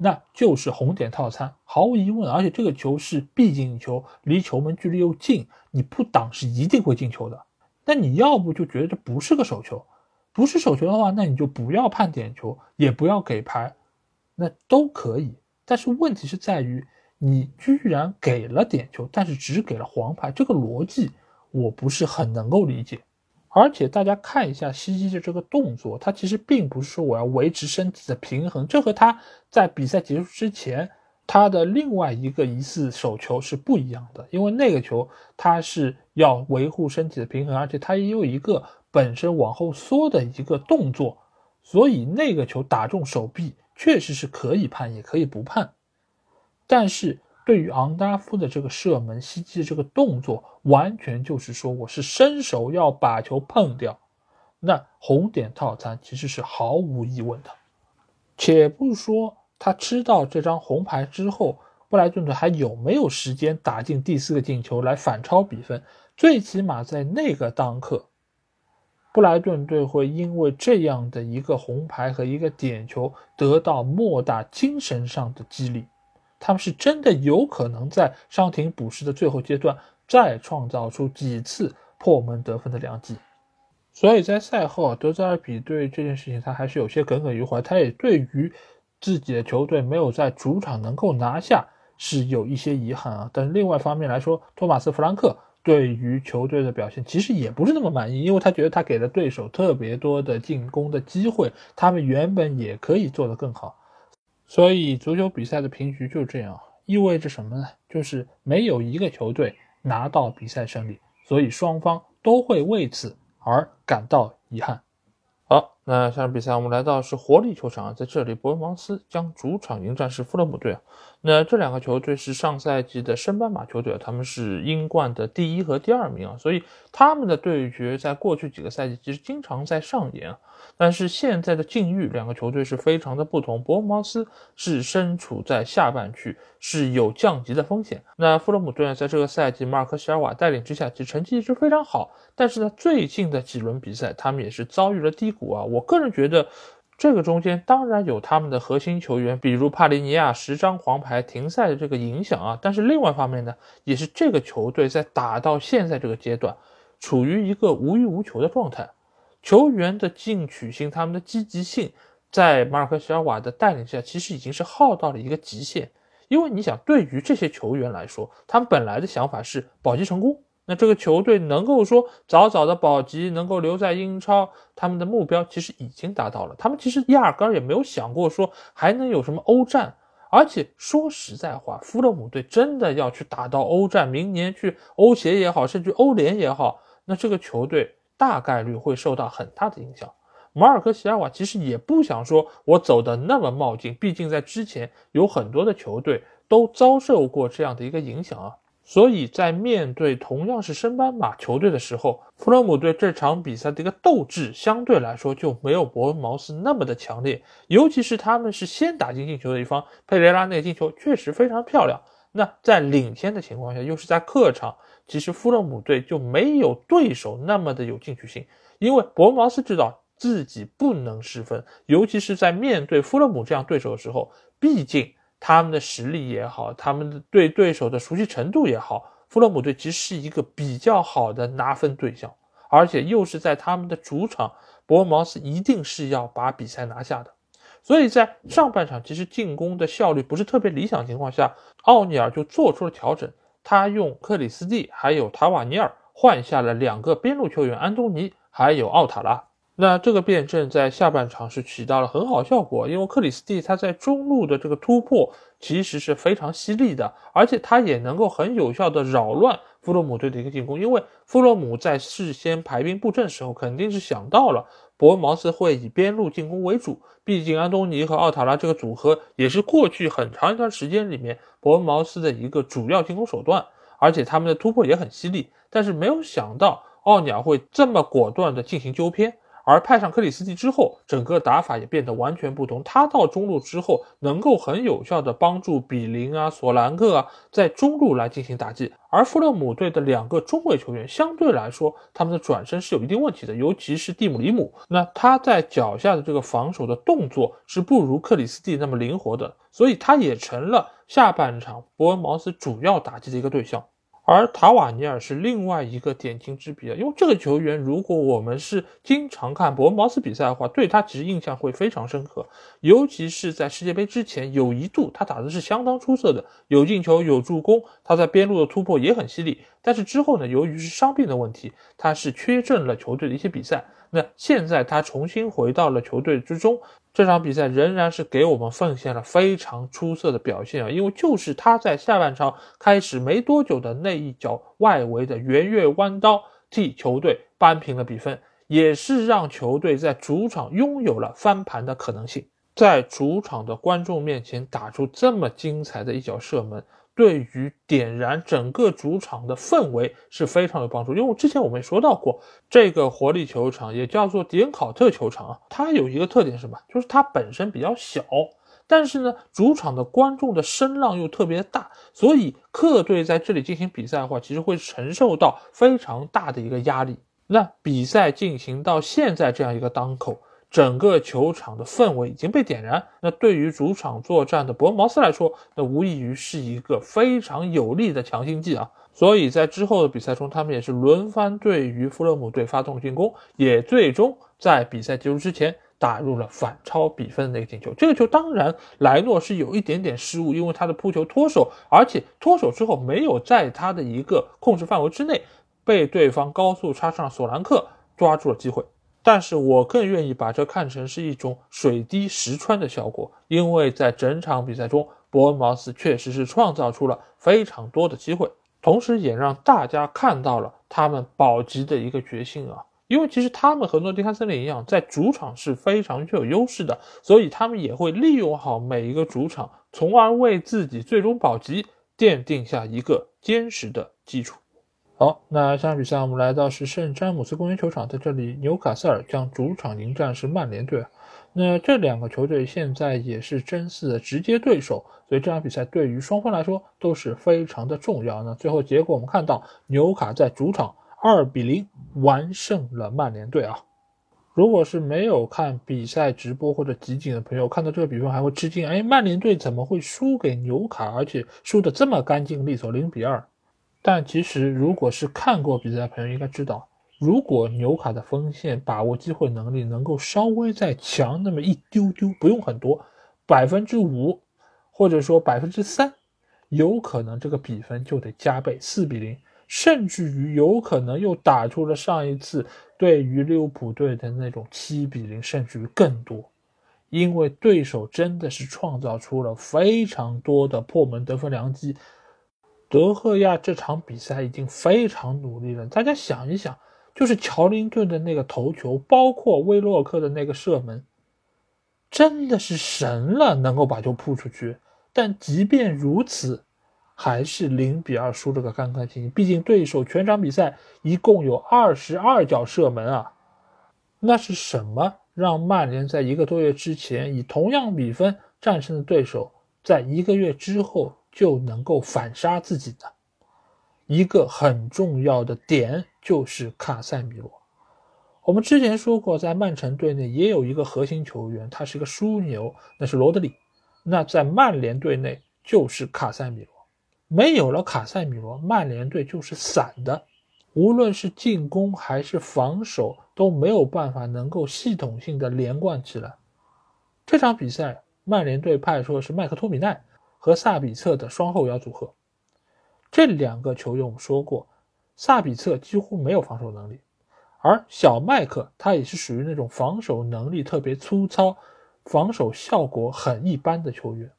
那就是红点套餐，毫无疑问，而且这个球是必进球，离球门距离又近，你不挡是一定会进球的。那你要不就觉得这不是个手球，不是手球的话，那你就不要判点球，也不要给牌，那都可以。但是问题是在于，你居然给了点球，但是只给了黄牌，这个逻辑我不是很能够理解。而且大家看一下西基的这个动作，他其实并不是说我要维持身体的平衡，这和他在比赛结束之前他的另外一个疑似手球是不一样的。因为那个球他是要维护身体的平衡，而且他也有一个本身往后缩的一个动作，所以那个球打中手臂确实是可以判，也可以不判。但是。对于昂达夫的这个射门袭击的这个动作，完全就是说我是伸手要把球碰掉，那红点套餐其实是毫无疑问的。且不说他吃到这张红牌之后，布莱顿队还有没有时间打进第四个进球来反超比分？最起码在那个当刻，布莱顿队会因为这样的一个红牌和一个点球得到莫大精神上的激励。他们是真的有可能在伤停补时的最后阶段再创造出几次破门得分的良机，所以在赛后，德泽尔比对这件事情他还是有些耿耿于怀，他也对于自己的球队没有在主场能够拿下是有一些遗憾啊。但是另外方面来说，托马斯弗兰克对于球队的表现其实也不是那么满意，因为他觉得他给了对手特别多的进攻的机会，他们原本也可以做得更好。所以足球比赛的平局就这样，意味着什么呢？就是没有一个球队拿到比赛胜利，所以双方都会为此而感到遗憾。好，那下场比赛我们来到是活力球场，在这里伯恩茅斯将主场迎战是富勒姆队。那这两个球队是上赛季的升班马球队，他们是英冠的第一和第二名啊，所以他们的对决在过去几个赛季其实经常在上演啊。但是现在的境遇，两个球队是非常的不同。伯恩茅斯是身处在下半区，是有降级的风险。那富勒姆队呢，在这个赛季马尔科·席尔瓦带领之下，其实成绩一直非常好。但是呢，最近的几轮比赛，他们也是遭遇了低谷啊。我个人觉得。这个中间当然有他们的核心球员，比如帕利尼亚十张黄牌停赛的这个影响啊。但是另外一方面呢，也是这个球队在打到现在这个阶段，处于一个无欲无求的状态。球员的进取心，他们的积极性，在马尔科·西尔瓦的带领下，其实已经是耗到了一个极限。因为你想，对于这些球员来说，他们本来的想法是保级成功，那这个球队能够说早早的保级，能够留在英超，他们的目标其实已经达到了。他们其实压根儿也没有想过说还能有什么欧战。而且说实在话，富勒姆队真的要去打到欧战，明年去欧协也好，甚至欧联也好，那这个球队大概率会受到很大的影响。马尔科席尔瓦其实也不想说我走的那么冒进，毕竟在之前有很多的球队都遭受过这样的一个影响啊。所以在面对同样是升班马球队的时候，弗勒姆队这场比赛的一个斗志相对来说就没有伯恩茅斯那么的强烈。尤其是他们是先打进进球的一方，佩雷拉那个进球确实非常漂亮。那在领先的情况下，又是在客场，其实弗勒姆队就没有对手那么的有进取心，因为伯恩茅斯知道自己不能失分，尤其是在面对弗勒姆这样对手的时候，毕竟。他们的实力也好，他们的对对手的熟悉程度也好，富勒姆队其实是一个比较好的拿分对象，而且又是在他们的主场，伯恩茅斯一定是要把比赛拿下的。所以在上半场其实进攻的效率不是特别理想情况下，奥尼尔就做出了调整，他用克里斯蒂还有塔瓦尼尔换下了两个边路球员安东尼还有奥塔拉。那这个辩证在下半场是起到了很好效果，因为克里斯蒂他在中路的这个突破其实是非常犀利的，而且他也能够很有效的扰乱弗洛姆队的一个进攻，因为弗洛姆在事先排兵布阵时候肯定是想到了伯恩茅斯会以边路进攻为主，毕竟安东尼和奥塔拉这个组合也是过去很长一段时间里面伯恩茅斯的一个主要进攻手段，而且他们的突破也很犀利，但是没有想到奥尼尔会这么果断的进行纠偏。而派上克里斯蒂之后，整个打法也变得完全不同。他到中路之后，能够很有效的帮助比林啊、索兰克啊在中路来进行打击。而富勒姆队的两个中卫球员相对来说，他们的转身是有一定问题的，尤其是蒂姆里姆。那他在脚下的这个防守的动作是不如克里斯蒂那么灵活的，所以他也成了下半场伯恩茅斯主要打击的一个对象。而塔瓦尼尔是另外一个点睛之笔啊，因为这个球员，如果我们是经常看伯恩茅斯比赛的话，对他其实印象会非常深刻。尤其是在世界杯之前，有一度他打的是相当出色的，有进球，有助攻，他在边路的突破也很犀利。但是之后呢，由于是伤病的问题，他是缺阵了球队的一些比赛。那现在他重新回到了球队之中。这场比赛仍然是给我们奉献了非常出色的表现啊！因为就是他在下半场开始没多久的那一脚外围的圆月弯刀，替球队扳平了比分，也是让球队在主场拥有了翻盘的可能性。在主场的观众面前打出这么精彩的一脚射门。对于点燃整个主场的氛围是非常有帮助，因为之前我们也说到过，这个活力球场也叫做迪恩考特球场啊，它有一个特点是什么？就是它本身比较小，但是呢，主场的观众的声浪又特别大，所以客队在这里进行比赛的话，其实会承受到非常大的一个压力。那比赛进行到现在这样一个当口。整个球场的氛围已经被点燃，那对于主场作战的伯恩茅斯来说，那无异于是一个非常有力的强心剂啊！所以在之后的比赛中，他们也是轮番对于富勒姆队发动进攻，也最终在比赛结束之前打入了反超比分的那个进球。这个球当然莱诺是有一点点失误，因为他的扑球脱手，而且脱手之后没有在他的一个控制范围之内，被对方高速插上索兰克抓住了机会。但是我更愿意把这看成是一种水滴石穿的效果，因为在整场比赛中，伯恩茅斯确实是创造出了非常多的机会，同时也让大家看到了他们保级的一个决心啊！因为其实他们和诺丁汉森林一样，在主场是非常具有优势的，所以他们也会利用好每一个主场，从而为自己最终保级奠定下一个坚实的基础。好，那下场比赛我们来到是圣詹姆斯公园球场，在这里纽卡斯尔将主场迎战是曼联队。那这两个球队现在也是争四的直接对手，所以这场比赛对于双方来说都是非常的重要。那最后结果我们看到纽卡在主场二比零完胜了曼联队啊。如果是没有看比赛直播或者集锦的朋友，看到这个比分还会吃惊，哎，曼联队怎么会输给纽卡，而且输的这么干净利索，零比二。但其实，如果是看过比赛的朋友应该知道，如果纽卡的锋线把握机会能力能够稍微再强那么一丢丢，不用很多，百分之五，或者说百分之三，有可能这个比分就得加倍，四比零。甚至于有可能又打出了上一次对于利物浦队的那种七比零，甚至于更多。因为对手真的是创造出了非常多的破门得分良机。德赫亚这场比赛已经非常努力了，大家想一想，就是乔林顿的那个头球，包括威洛克的那个射门，真的是神了，能够把球扑出去。但即便如此，还是零比二输了个干干净净。毕竟对手全场比赛一共有二十二脚射门啊，那是什么？让曼联在一个多月之前以同样比分战胜的对手，在一个月之后就能够反杀自己的一个很重要的点就是卡塞米罗。我们之前说过，在曼城队内也有一个核心球员，他是一个枢纽，那是罗德里。那在曼联队内就是卡塞米罗，没有了卡塞米罗，曼联队就是散的。无论是进攻还是防守都没有办法能够系统性的连贯起来。这场比赛，曼联队派出的是麦克托米奈和萨比策的双后腰组合。这两个球员我们说过，萨比策几乎没有防守能力，而小麦克他也是属于那种防守能力特别粗糙、防守效果很一般的球员。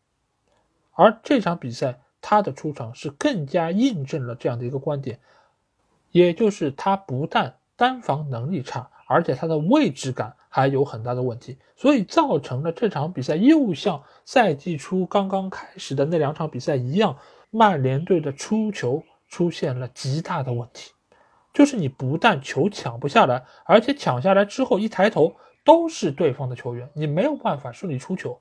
而这场比赛他的出场是更加印证了这样的一个观点。也就是他不但单防能力差，而且他的位置感还有很大的问题，所以造成了这场比赛又像赛季初刚刚开始的那两场比赛一样，曼联队的出球出现了极大的问题，就是你不但球抢不下来，而且抢下来之后一抬头都是对方的球员，你没有办法顺利出球，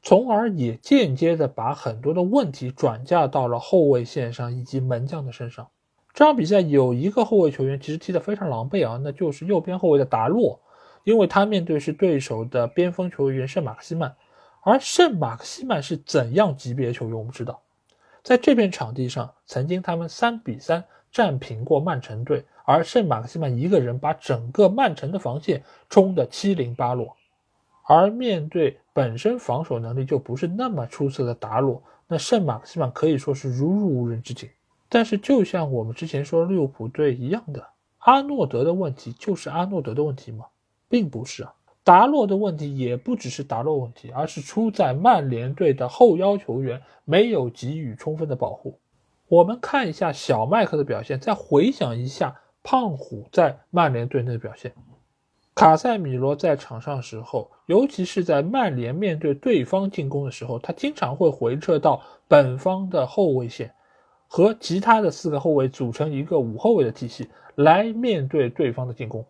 从而也间接的把很多的问题转嫁到了后卫线上以及门将的身上。这场比赛有一个后卫球员其实踢得非常狼狈啊，那就是右边后卫的达洛，因为他面对是对手的边锋球员圣马克西曼，而圣马克西曼是怎样级别的球员？我们知道，在这片场地上，曾经他们三比三战平过曼城队，而圣马克西曼一个人把整个曼城的防线冲得七零八落，而面对本身防守能力就不是那么出色的达洛，那圣马克西曼可以说是如入无人之境。但是，就像我们之前说利物浦队一样的，阿诺德的问题就是阿诺德的问题吗？并不是啊，达洛的问题也不只是达洛问题，而是出在曼联队的后腰球员没有给予充分的保护。我们看一下小麦克的表现，再回想一下胖虎在曼联队内的表现。卡塞米罗在场上时候，尤其是在曼联面对对方进攻的时候，他经常会回撤到本方的后卫线。和其他的四个后卫组成一个五后卫的体系来面对对方的进攻，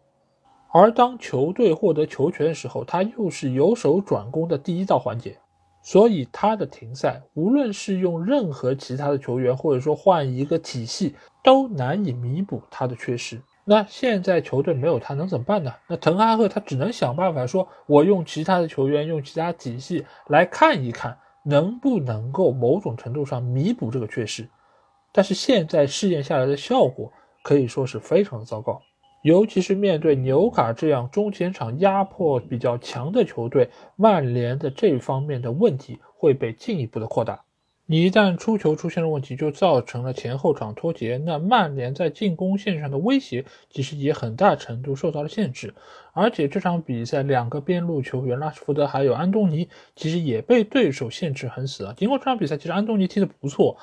而当球队获得球权的时候，他又是由守转攻的第一道环节，所以他的停赛，无论是用任何其他的球员，或者说换一个体系，都难以弥补他的缺失。那现在球队没有他，能怎么办呢？那滕哈赫他只能想办法说，我用其他的球员，用其他体系来看一看，能不能够某种程度上弥补这个缺失。但是现在试验下来的效果可以说是非常的糟糕，尤其是面对纽卡这样中前场压迫比较强的球队，曼联的这方面的问题会被进一步的扩大。你一旦出球出现了问题，就造成了前后场脱节，那曼联在进攻线上的威胁其实也很大程度受到了限制。而且这场比赛两个边路球员拉什福德还有安东尼，其实也被对手限制很死啊。尽管这场比赛其实安东尼踢得不错。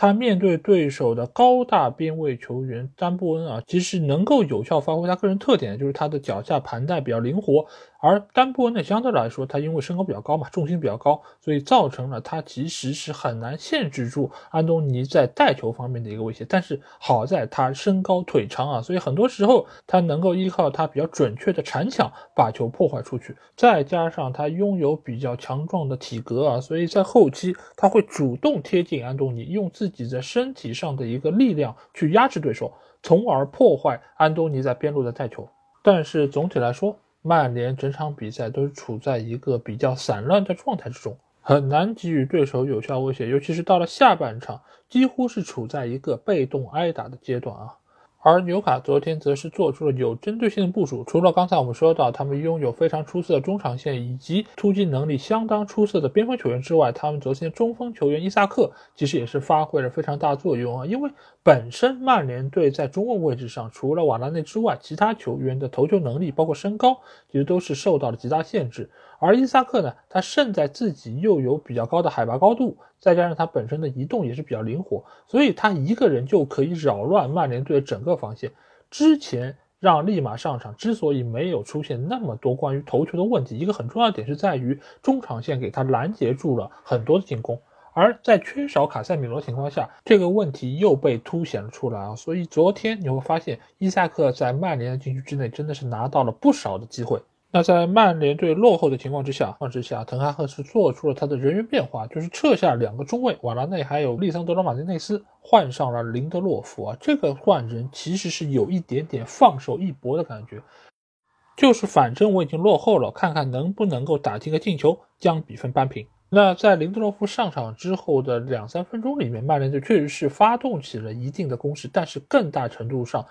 他面对对手的高大边位球员詹布恩啊，其实能够有效发挥他个人特点，就是他的脚下盘带比较灵活。而丹布恩呢，相对来说，他因为身高比较高嘛，重心比较高，所以造成了他其实是很难限制住安东尼在带球方面的一个威胁。但是好在他身高腿长啊，所以很多时候他能够依靠他比较准确的铲抢把球破坏出去。再加上他拥有比较强壮的体格啊，所以在后期他会主动贴近安东尼，用自己的身体上的一个力量去压制对手，从而破坏安东尼在边路的带球。但是总体来说，曼联整场比赛都是处在一个比较散乱的状态之中，很难给予对手有效威胁，尤其是到了下半场，几乎是处在一个被动挨打的阶段啊。而纽卡昨天则是做出了有针对性的部署，除了刚才我们说到他们拥有非常出色的中场线以及突击能力相当出色的边锋球员之外，他们昨天中锋球员伊萨克其实也是发挥了非常大作用啊，因为本身曼联队在中卫位置上除了瓦拉内之外，其他球员的头球能力包括身高其实都是受到了极大限制。而伊萨克呢，他胜在自己又有比较高的海拔高度，再加上他本身的移动也是比较灵活，所以他一个人就可以扰乱曼联队的整个防线。之前让利马上场之所以没有出现那么多关于头球的问题，一个很重要的点是在于中场线给他拦截住了很多的进攻，而在缺少卡塞米罗情况下，这个问题又被凸显了出来啊。所以昨天你会发现，伊萨克在曼联的禁区之内真的是拿到了不少的机会。那在曼联队落后的情况之下，况之下，滕哈赫是做出了他的人员变化，就是撤下两个中卫，瓦拉内还有利桑德罗马丁内斯，换上了林德洛夫啊。这个换人其实是有一点点放手一搏的感觉，就是反正我已经落后了，看看能不能够打进个进球，将比分扳平。那在林德洛夫上场之后的两三分钟里面，曼联队确实是发动起了一定的攻势，但是更大程度上。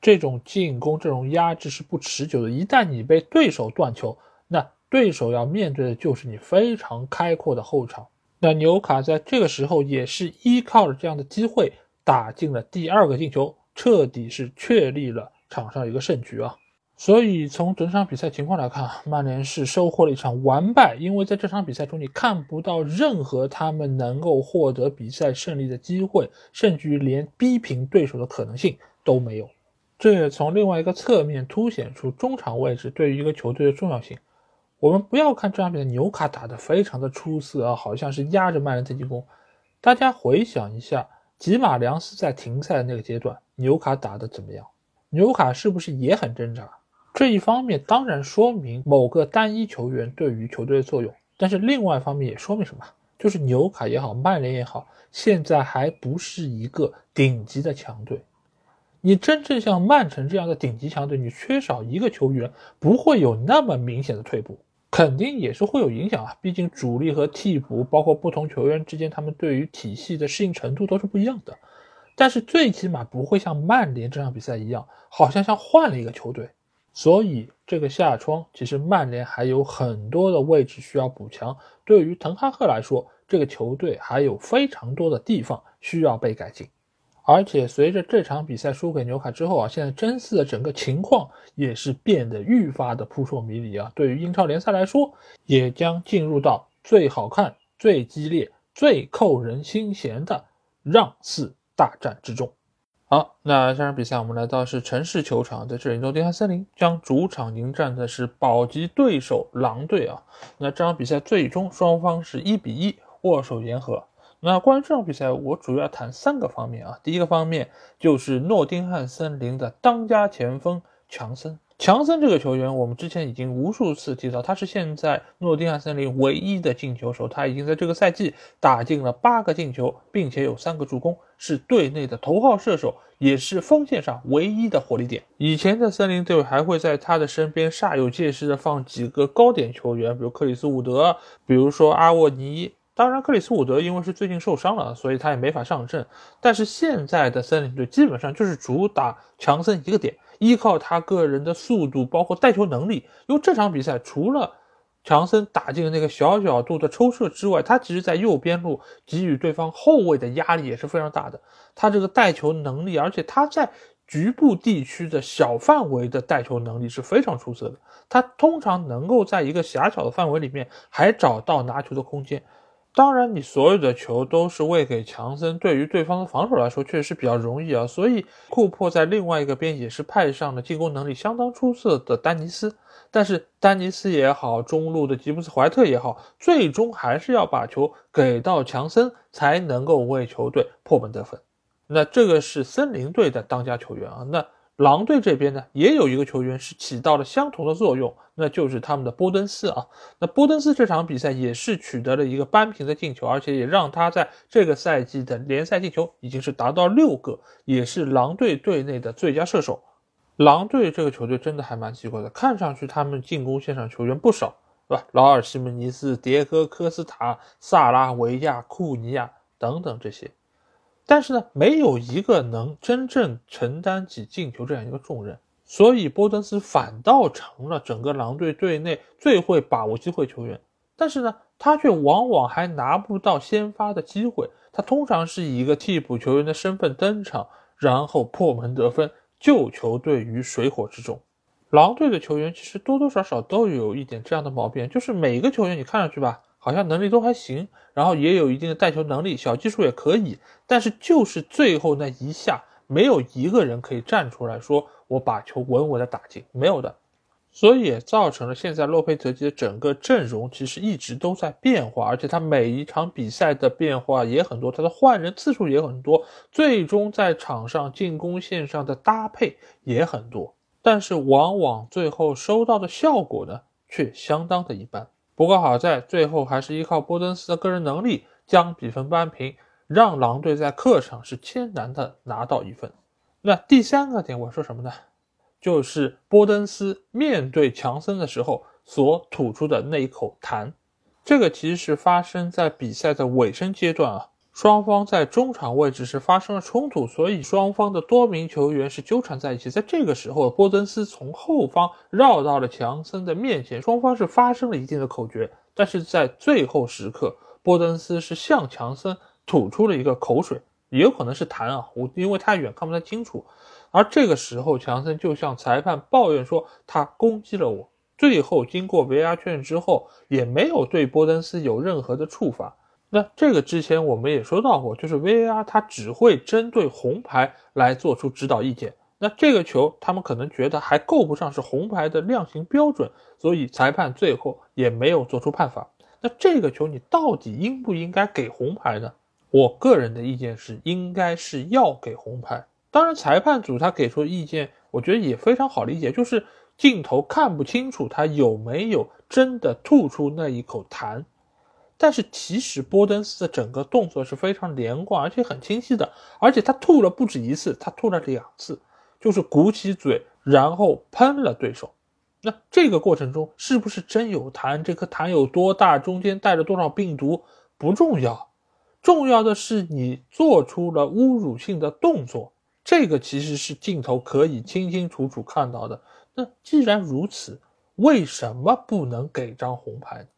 这种进攻、这种压制是不持久的。一旦你被对手断球，那对手要面对的就是你非常开阔的后场。那纽卡在这个时候也是依靠着这样的机会打进了第二个进球，彻底是确立了场上一个胜局啊。所以从整场比赛情况来看，曼联是收获了一场完败，因为在这场比赛中你看不到任何他们能够获得比赛胜利的机会，甚至于连逼平对手的可能性都没有。这也从另外一个侧面凸显出中场位置对于一个球队的重要性。我们不要看这场比赛纽卡打得非常的出色啊，好像是压着曼联在进攻。大家回想一下，吉马良斯在停赛的那个阶段，纽卡打得怎么样？纽卡是不是也很挣扎？这一方面当然说明某个单一球员对于球队的作用，但是另外一方面也说明什么？就是纽卡也好，曼联也好，现在还不是一个顶级的强队。你真正像曼城这样的顶级强队，你缺少一个球员，不会有那么明显的退步，肯定也是会有影响啊。毕竟主力和替补，包括不同球员之间，他们对于体系的适应程度都是不一样的。但是最起码不会像曼联这场比赛一样，好像像换了一个球队。所以这个夏窗，其实曼联还有很多的位置需要补强。对于滕哈赫来说，这个球队还有非常多的地方需要被改进。而且随着这场比赛输给纽卡之后啊，现在真四的整个情况也是变得愈发的扑朔迷离啊。对于英超联赛来说，也将进入到最好看、最激烈、最扣人心弦的让四大战之中。好，那这场比赛我们来到是城市球场，在这里诺丁汉森林将主场迎战的是保级对手狼队啊。那这场比赛最终双方是一比一握手言和。那关于这场比赛，我主要谈三个方面啊。第一个方面就是诺丁汉森林的当家前锋强森。强森这个球员，我们之前已经无数次提到，他是现在诺丁汉森林唯一的进球手。他已经在这个赛季打进了八个进球，并且有三个助攻，是队内的头号射手，也是锋线上唯一的火力点。以前的森林队还会在他的身边煞有介事的放几个高点球员，比如克里斯伍德，比如说阿沃尼。当然，克里斯伍德因为是最近受伤了，所以他也没法上阵。但是现在的森林队基本上就是主打强森一个点，依靠他个人的速度，包括带球能力。因为这场比赛除了强森打进那个小角度的抽射之外，他其实在右边路给予对方后卫的压力也是非常大的。他这个带球能力，而且他在局部地区的小范围的带球能力是非常出色的。他通常能够在一个狭小的范围里面还找到拿球的空间。当然，你所有的球都是喂给强森，对于对方的防守来说，确实是比较容易啊。所以库珀在另外一个边也是派上了进攻能力相当出色的丹尼斯。但是丹尼斯也好，中路的吉布斯怀特也好，最终还是要把球给到强森，才能够为球队破门得分。那这个是森林队的当家球员啊。那。狼队这边呢，也有一个球员是起到了相同的作用，那就是他们的波登斯啊。那波登斯这场比赛也是取得了一个扳平的进球，而且也让他在这个赛季的联赛进球已经是达到六个，也是狼队队内的最佳射手。狼队这个球队真的还蛮奇怪的，看上去他们进攻线上球员不少，对吧？劳尔、西门尼斯、迭戈、科斯塔、萨拉维亚、库尼亚等等这些。但是呢，没有一个能真正承担起进球这样一个重任，所以波登斯反倒成了整个狼队队内最会把握机会球员。但是呢，他却往往还拿不到先发的机会，他通常是以一个替补球员的身份登场，然后破门得分，救球队于水火之中。狼队的球员其实多多少少都有一点这样的毛病，就是每个球员你看上去吧。好像能力都还行，然后也有一定的带球能力，小技术也可以，但是就是最后那一下，没有一个人可以站出来说我把球稳稳的打进，没有的，所以也造成了现在洛佩泽基的整个阵容其实一直都在变化，而且他每一场比赛的变化也很多，他的换人次数也很多，最终在场上进攻线上的搭配也很多，但是往往最后收到的效果呢，却相当的一般。不过好在最后还是依靠波登斯的个人能力将比分扳平，让狼队在客场是艰难的拿到一分。那第三个点我说什么呢？就是波登斯面对强森的时候所吐出的那一口痰。这个其实是发生在比赛的尾声阶段啊。双方在中场位置是发生了冲突，所以双方的多名球员是纠缠在一起。在这个时候，波登斯从后方绕到了强森的面前，双方是发生了一定的口角。但是在最后时刻，波登斯是向强森吐出了一个口水，也有可能是痰啊，我因为太远看不太清楚。而这个时候，强森就向裁判抱怨说他攻击了我。最后经过 VR 确认之后，也没有对波登斯有任何的处罚。那这个之前我们也说到过，就是 VAR 它只会针对红牌来做出指导意见。那这个球他们可能觉得还够不上是红牌的量刑标准，所以裁判最后也没有做出判罚。那这个球你到底应不应该给红牌呢？我个人的意见是应该是要给红牌。当然，裁判组他给出的意见，我觉得也非常好理解，就是镜头看不清楚他有没有真的吐出那一口痰。但是其实波登斯的整个动作是非常连贯，而且很清晰的。而且他吐了不止一次，他吐了两次，就是鼓起嘴，然后喷了对手。那这个过程中是不是真有痰？这颗痰有多大？中间带着多少病毒？不重要，重要的是你做出了侮辱性的动作。这个其实是镜头可以清清楚楚看到的。那既然如此，为什么不能给张红牌？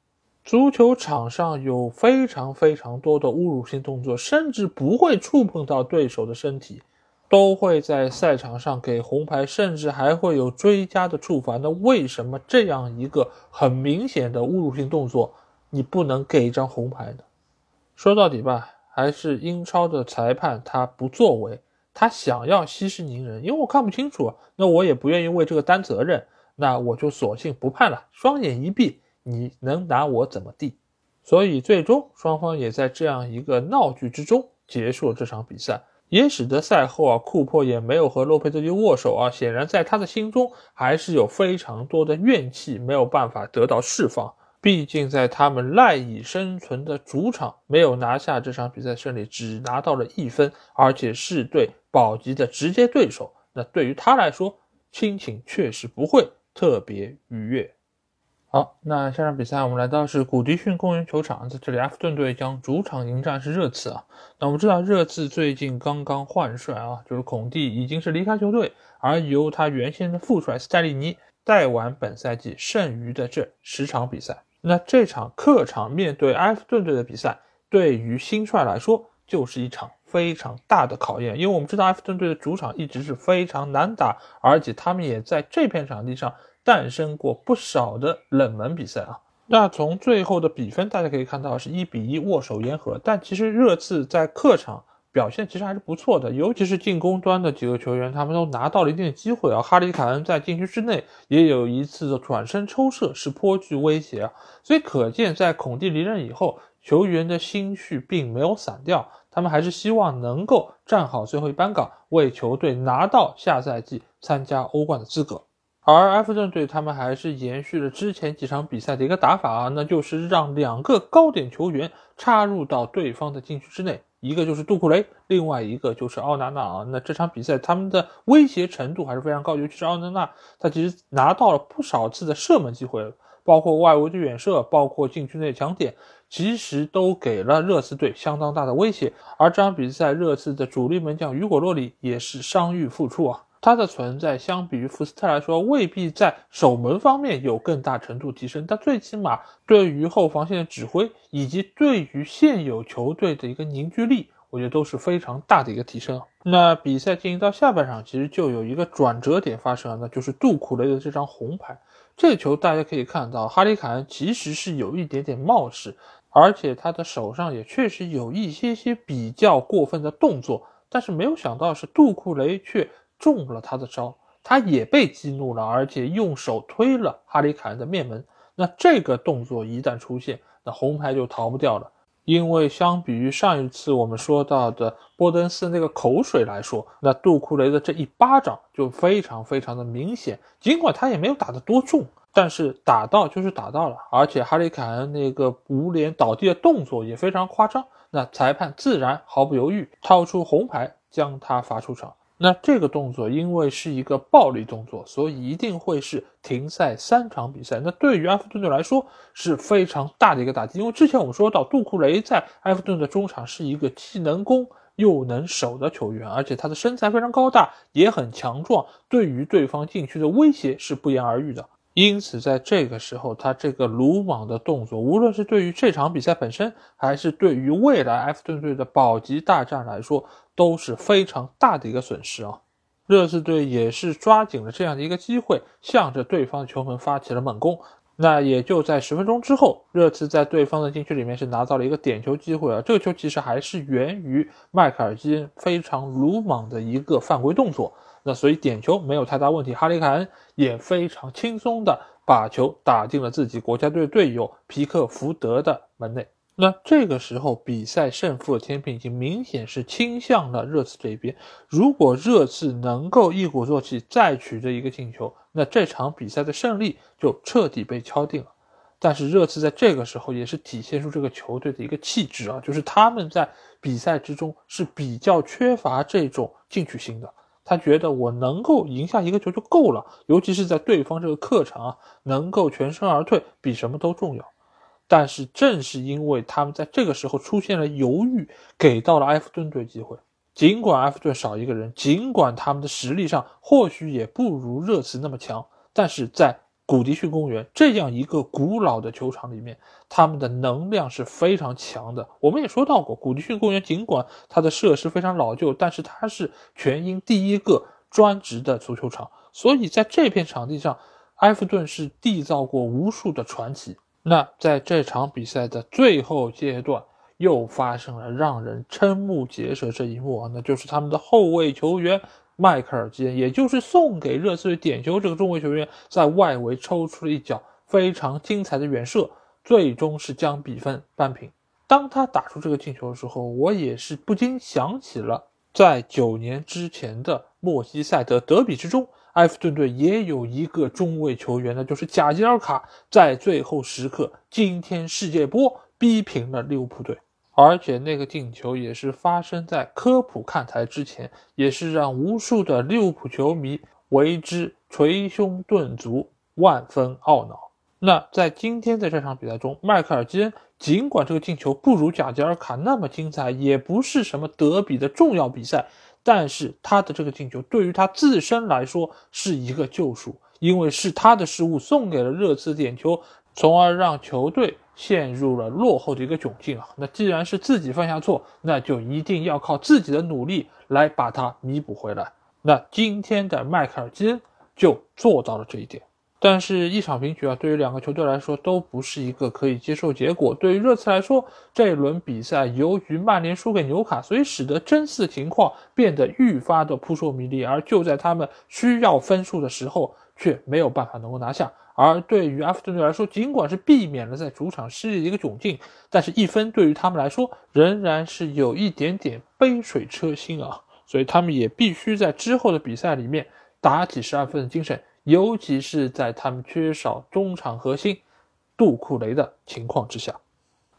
足球场上有非常非常多的侮辱性动作，甚至不会触碰到对手的身体，都会在赛场上给红牌，甚至还会有追加的处罚。那为什么这样一个很明显的侮辱性动作，你不能给一张红牌呢？说到底吧，还是英超的裁判他不作为，他想要息事宁人，因为我看不清楚，那我也不愿意为这个担责任，那我就索性不判了，双眼一闭。你能拿我怎么地？所以最终双方也在这样一个闹剧之中结束了这场比赛，也使得赛后啊，库珀也没有和洛佩兹基握手啊。显然在他的心中还是有非常多的怨气，没有办法得到释放。毕竟在他们赖以生存的主场没有拿下这场比赛胜利，只拿到了一分，而且是对保级的直接对手。那对于他来说，心情确实不会特别愉悦。好，那下场比赛我们来到是古迪逊公园球场，在这里，埃弗顿队将主场迎战是热刺啊。那我们知道热刺最近刚刚换帅啊，就是孔蒂已经是离开球队，而由他原先的副帅斯泰利尼带完本赛季剩余的这十场比赛。那这场客场面对埃弗顿队的比赛，对于新帅来说就是一场非常大的考验，因为我们知道埃弗顿队的主场一直是非常难打，而且他们也在这片场地上。诞生过不少的冷门比赛啊，那从最后的比分大家可以看到是一比一握手言和，但其实热刺在客场表现其实还是不错的，尤其是进攻端的几个球员，他们都拿到了一定的机会啊。哈里凯恩在禁区之内也有一次的转身抽射，是颇具威胁啊。所以可见，在孔蒂离任以后，球员的心绪并没有散掉，他们还是希望能够站好最后一班岗，为球队拿到下赛季参加欧冠的资格。而埃弗顿队他们还是延续了之前几场比赛的一个打法啊，那就是让两个高点球员插入到对方的禁区之内，一个就是杜库雷，另外一个就是奥纳纳啊。那这场比赛他们的威胁程度还是非常高，尤其是奥纳纳，他其实拿到了不少次的射门机会，包括外围的远射，包括禁区内抢点，其实都给了热刺队相当大的威胁。而这场比赛，热刺的主力门将雨果洛里也是伤愈复出啊。他的存在相比于福斯特来说，未必在守门方面有更大程度提升，但最起码对于后防线的指挥以及对于现有球队的一个凝聚力，我觉得都是非常大的一个提升。那比赛进行到下半场，其实就有一个转折点发生了，那就是杜库雷的这张红牌。这个球大家可以看到，哈里凯恩其实是有一点点冒失，而且他的手上也确实有一些些比较过分的动作，但是没有想到是杜库雷却。中了他的招，他也被激怒了，而且用手推了哈里凯恩的面门。那这个动作一旦出现，那红牌就逃不掉了。因为相比于上一次我们说到的波登斯那个口水来说，那杜库雷的这一巴掌就非常非常的明显。尽管他也没有打得多重，但是打到就是打到了。而且哈里凯恩那个捂脸倒地的动作也非常夸张，那裁判自然毫不犹豫掏出红牌将他罚出场。那这个动作因为是一个暴力动作，所以一定会是停赛三场比赛。那对于埃弗顿队来说是非常大的一个打击，因为之前我们说到杜库雷在埃弗顿的中场是一个既能攻又能守的球员，而且他的身材非常高大，也很强壮，对于对方禁区的威胁是不言而喻的。因此，在这个时候，他这个鲁莽的动作，无论是对于这场比赛本身，还是对于未来埃弗顿队的保级大战来说，都是非常大的一个损失啊！热刺队也是抓紧了这样的一个机会，向着对方的球门发起了猛攻。那也就在十分钟之后，热刺在对方的禁区里面是拿到了一个点球机会啊！这个球其实还是源于迈克尔基恩非常鲁莽的一个犯规动作。那所以点球没有太大问题，哈里凯恩也非常轻松的把球打进了自己国家队队友皮克福德的门内。那这个时候比赛胜负的天平已经明显是倾向了热刺这一边。如果热刺能够一鼓作气再取得一个进球，那这场比赛的胜利就彻底被敲定了。但是热刺在这个时候也是体现出这个球队的一个气质啊，就是他们在比赛之中是比较缺乏这种进取心的。他觉得我能够赢下一个球就够了，尤其是在对方这个客场啊，能够全身而退比什么都重要。但是正是因为他们在这个时候出现了犹豫，给到了埃弗顿队机会。尽管埃弗顿少一个人，尽管他们的实力上或许也不如热刺那么强，但是在古迪逊公园这样一个古老的球场里面，他们的能量是非常强的。我们也说到过，古迪逊公园尽管它的设施非常老旧，但是它是全英第一个专职的足球场，所以在这片场地上，埃弗顿是缔造过无数的传奇。那在这场比赛的最后阶段，又发生了让人瞠目结舌这一幕啊，那就是他们的后卫球员。迈克尔基恩，也就是送给热刺队点球这个中卫球员，在外围抽出了一脚非常精彩的远射，最终是将比分扳平。当他打出这个进球的时候，我也是不禁想起了在九年之前的莫西塞德德比之中，埃弗顿队也有一个中卫球员，那就是贾吉尔卡，在最后时刻惊天世界波逼平了利物浦队。而且那个进球也是发生在科普看台之前，也是让无数的利物浦球迷为之捶胸顿足、万分懊恼。那在今天的这场比赛中，迈克尔基恩尽管这个进球不如贾吉尔卡那么精彩，也不是什么德比的重要比赛，但是他的这个进球对于他自身来说是一个救赎，因为是他的失误送给了热刺点球，从而让球队。陷入了落后的一个窘境啊！那既然是自己犯下错，那就一定要靠自己的努力来把它弥补回来。那今天的迈克尔基恩就做到了这一点。但是，一场平局啊，对于两个球队来说都不是一个可以接受结果。对于热刺来说，这一轮比赛由于曼联输给纽卡，所以使得争四情况变得愈发的扑朔迷离。而就在他们需要分数的时候，却没有办法能够拿下。而对于阿弗顿队来说，尽管是避免了在主场失利的一个窘境，但是一分对于他们来说仍然是有一点点杯水车薪啊，所以他们也必须在之后的比赛里面打起十二分的精神，尤其是在他们缺少中场核心杜库雷的情况之下。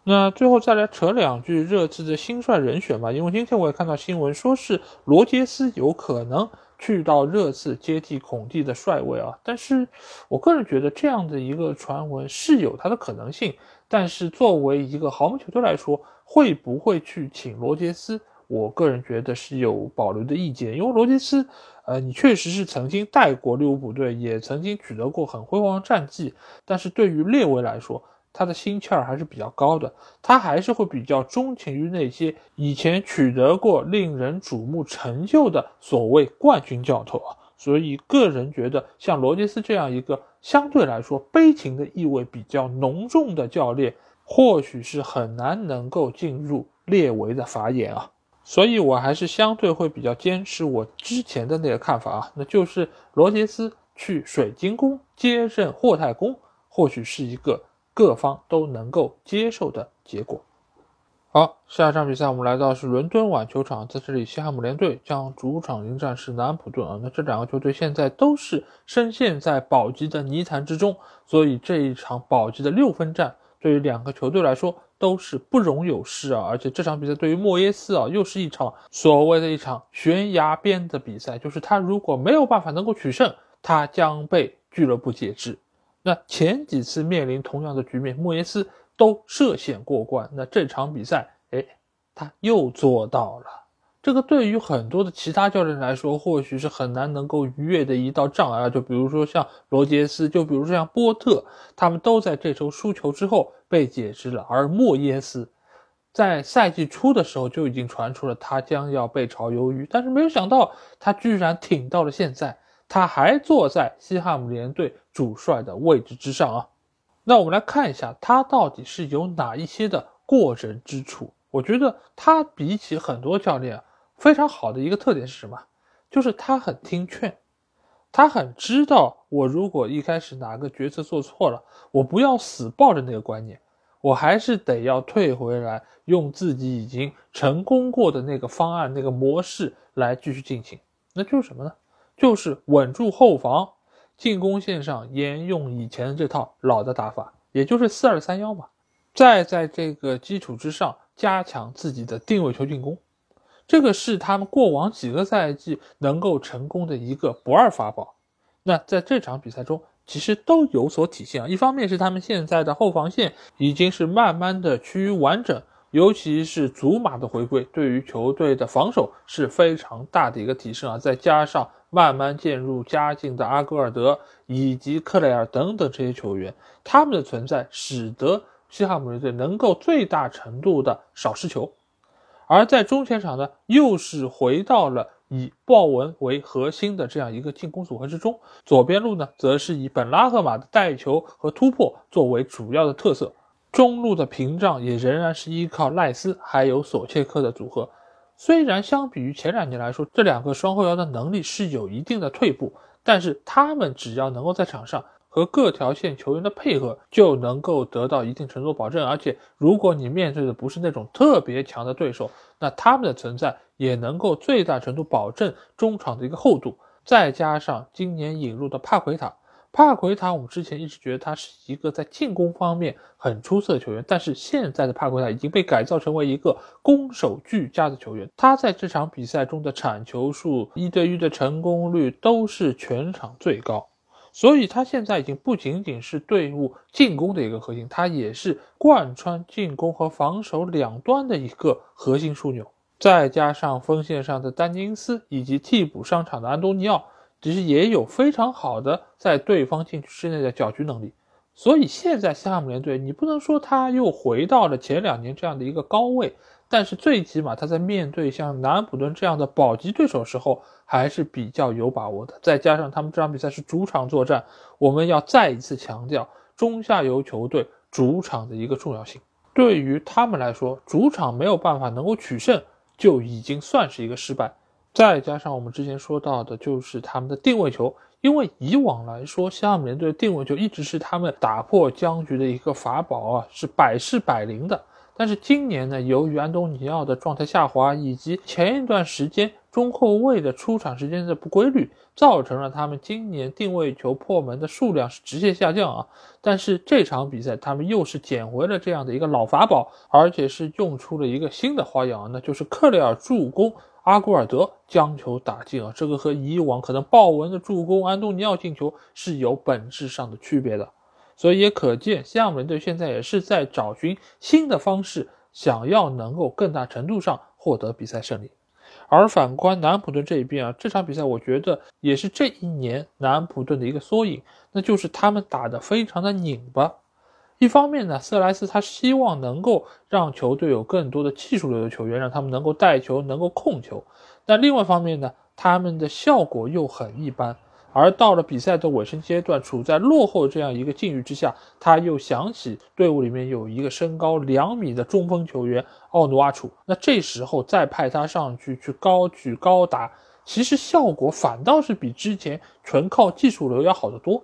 那最后再来扯两句热刺的新帅人选吧，因为今天我也看到新闻说是罗杰斯有可能。去到热刺接替孔蒂的帅位啊。但是我个人觉得这样的一个传闻是有它的可能性。但是作为一个豪门球队来说，会不会去请罗杰斯？我个人觉得是有保留的意见，因为罗杰斯，呃，你确实是曾经带过利物浦队，也曾经取得过很辉煌的战绩。但是对于列维来说，他的心气儿还是比较高的，他还是会比较钟情于那些以前取得过令人瞩目成就的所谓冠军教头啊。所以个人觉得，像罗杰斯这样一个相对来说悲情的意味比较浓重的教练，或许是很难能够进入列维的法眼啊。所以，我还是相对会比较坚持我之前的那个看法啊，那就是罗杰斯去水晶宫接任霍太公，或许是一个各方都能够接受的结果。好，下一场比赛我们来到是伦敦碗球场，在这里西汉姆联队将主场迎战是南普顿啊。那这两个球队现在都是深陷在保级的泥潭之中，所以这一场保级的六分战对于两个球队来说。都是不容有失啊！而且这场比赛对于莫耶斯啊，又是一场所谓的一场悬崖边的比赛，就是他如果没有办法能够取胜，他将被俱乐部解职。那前几次面临同样的局面，莫耶斯都涉险过关，那这场比赛，哎，他又做到了。这个对于很多的其他教练来说，或许是很难能够逾越的一道障碍啊。就比如说像罗杰斯，就比如说像波特，他们都在这周输球之后被解职了。而莫耶斯在赛季初的时候就已经传出了他将要被炒鱿鱼，但是没有想到他居然挺到了现在，他还坐在西汉姆联队主帅的位置之上啊。那我们来看一下他到底是有哪一些的过人之处。我觉得他比起很多教练啊。非常好的一个特点是什么？就是他很听劝，他很知道我如果一开始哪个决策做错了，我不要死抱着那个观念，我还是得要退回来，用自己已经成功过的那个方案、那个模式来继续进行。那就是什么呢？就是稳住后防，进攻线上沿用以前的这套老的打法，也就是四二三幺嘛。再在这个基础之上，加强自己的定位球进攻。这个是他们过往几个赛季能够成功的一个不二法宝。那在这场比赛中，其实都有所体现啊。一方面是他们现在的后防线已经是慢慢的趋于完整，尤其是祖马的回归，对于球队的防守是非常大的一个提升啊。再加上慢慢渐入佳境的阿戈尔德以及克雷尔等等这些球员，他们的存在使得西汉姆联队能够最大程度的少失球。而在中前场呢，又是回到了以鲍文为核心的这样一个进攻组合之中。左边路呢，则是以本拉赫马的带球和突破作为主要的特色。中路的屏障也仍然是依靠赖斯还有索切克的组合。虽然相比于前两年来说，这两个双后腰的能力是有一定的退步，但是他们只要能够在场上。和各条线球员的配合就能够得到一定程度保证，而且如果你面对的不是那种特别强的对手，那他们的存在也能够最大程度保证中场的一个厚度。再加上今年引入的帕奎塔，帕奎塔我们之前一直觉得他是一个在进攻方面很出色的球员，但是现在的帕奎塔已经被改造成为一个攻守俱佳的球员。他在这场比赛中的铲球数、一对一的成功率都是全场最高。所以，他现在已经不仅仅是队伍进攻的一个核心，他也是贯穿进攻和防守两端的一个核心枢纽。再加上锋线上的丹尼斯以及替补上场的安东尼奥，其实也有非常好的在对方禁区之内的搅局能力。所以，现在西汉姆联队，你不能说他又回到了前两年这样的一个高位。但是最起码他在面对像南安普顿这样的保级对手时候还是比较有把握的。再加上他们这场比赛是主场作战，我们要再一次强调中下游球队主场的一个重要性。对于他们来说，主场没有办法能够取胜，就已经算是一个失败。再加上我们之前说到的，就是他们的定位球，因为以往来说，西汉姆联队定位球一直是他们打破僵局的一个法宝啊，是百试百灵的。但是今年呢，由于安东尼奥的状态下滑，以及前一段时间中后卫的出场时间的不规律，造成了他们今年定位球破门的数量是直线下降啊。但是这场比赛他们又是捡回了这样的一个老法宝，而且是用出了一个新的花样，那就是克雷尔助攻阿古尔德将球打进啊，这个和以往可能鲍文的助攻、安东尼奥进球是有本质上的区别的。所以也可见，西汉姆联队现在也是在找寻新的方式，想要能够更大程度上获得比赛胜利。而反观南普顿这一边啊，这场比赛我觉得也是这一年南普顿的一个缩影，那就是他们打得非常的拧巴。一方面呢，瑟莱斯他希望能够让球队有更多的技术流的球员，让他们能够带球、能够控球。那另外一方面呢，他们的效果又很一般。而到了比赛的尾声阶段，处在落后这样一个境遇之下，他又想起队伍里面有一个身高两米的中锋球员奥努阿楚，那这时候再派他上去去高举高打，其实效果反倒是比之前纯靠技术流要好得多。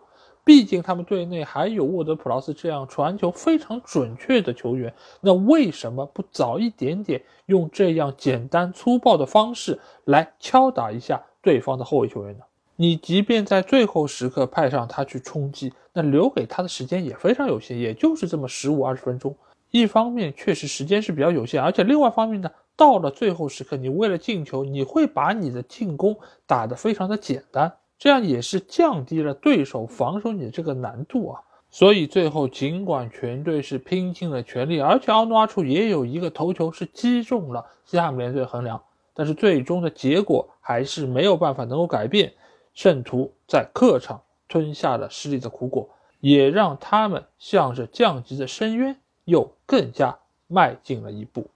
毕竟他们队内还有沃德普劳斯这样传球非常准确的球员，那为什么不早一点点用这样简单粗暴的方式来敲打一下对方的后卫球员呢？你即便在最后时刻派上他去冲击，那留给他的时间也非常有限，也就是这么十五二十分钟。一方面确实时间是比较有限，而且另外方面呢，到了最后时刻，你为了进球，你会把你的进攻打得非常的简单，这样也是降低了对手防守你的这个难度啊。所以最后尽管全队是拼尽了全力，而且奥诺阿楚也有一个头球是击中了西汉姆联队横梁，但是最终的结果还是没有办法能够改变。圣徒在客场吞下了失利的苦果，也让他们向着降级的深渊又更加迈进了一步。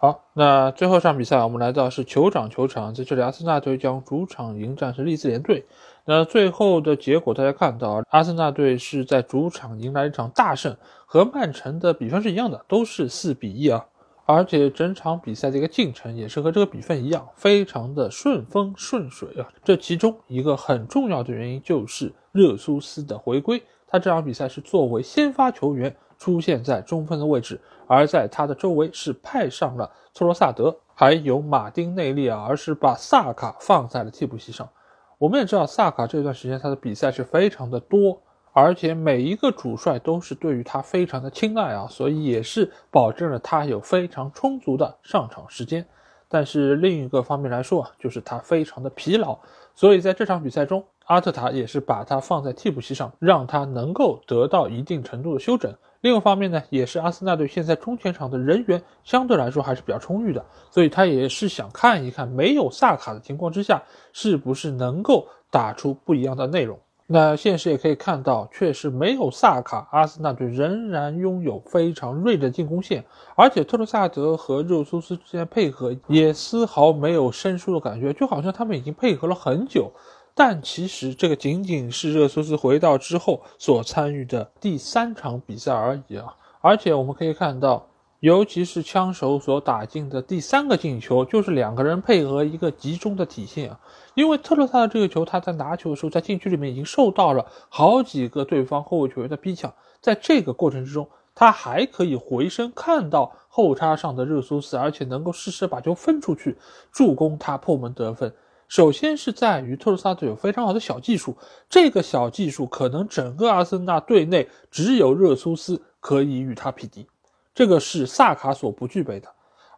好，那最后一场比赛，我们来到是酋长球场，在这里，阿森纳队将主场迎战是利兹联队。那最后的结果，大家看到，阿森纳队是在主场迎来一场大胜，和曼城的比分是一样的，都是四比一啊。而且整场比赛的一个进程也是和这个比分一样，非常的顺风顺水啊。这其中一个很重要的原因就是热苏斯的回归，他这场比赛是作为先发球员出现在中锋的位置，而在他的周围是派上了托罗萨德还有马丁内利啊，而是把萨卡放在了替补席上。我们也知道萨卡这段时间他的比赛是非常的多。而且每一个主帅都是对于他非常的青睐啊，所以也是保证了他有非常充足的上场时间。但是另一个方面来说啊，就是他非常的疲劳，所以在这场比赛中，阿特塔也是把他放在替补席上，让他能够得到一定程度的休整。另一方面呢，也是阿森纳队现在中前场的人员相对来说还是比较充裕的，所以他也是想看一看没有萨卡的情况之下，是不是能够打出不一样的内容。那现实也可以看到，确实没有萨卡，阿森纳队仍然拥有非常锐的进攻线，而且特罗萨德和热苏斯之间配合也丝毫没有生疏的感觉，就好像他们已经配合了很久。但其实这个仅仅是热苏斯回到之后所参与的第三场比赛而已啊！而且我们可以看到。尤其是枪手所打进的第三个进球，就是两个人配合一个集中的体现啊！因为特洛萨的这个球，他在拿球的时候，在禁区里面已经受到了好几个对方后卫球员的逼抢，在这个过程之中，他还可以回身看到后插上的热苏斯，而且能够适时把球分出去，助攻他破门得分。首先是在于特洛萨队有非常好的小技术，这个小技术可能整个阿森纳队内只有热苏斯可以与他匹敌。这个是萨卡所不具备的，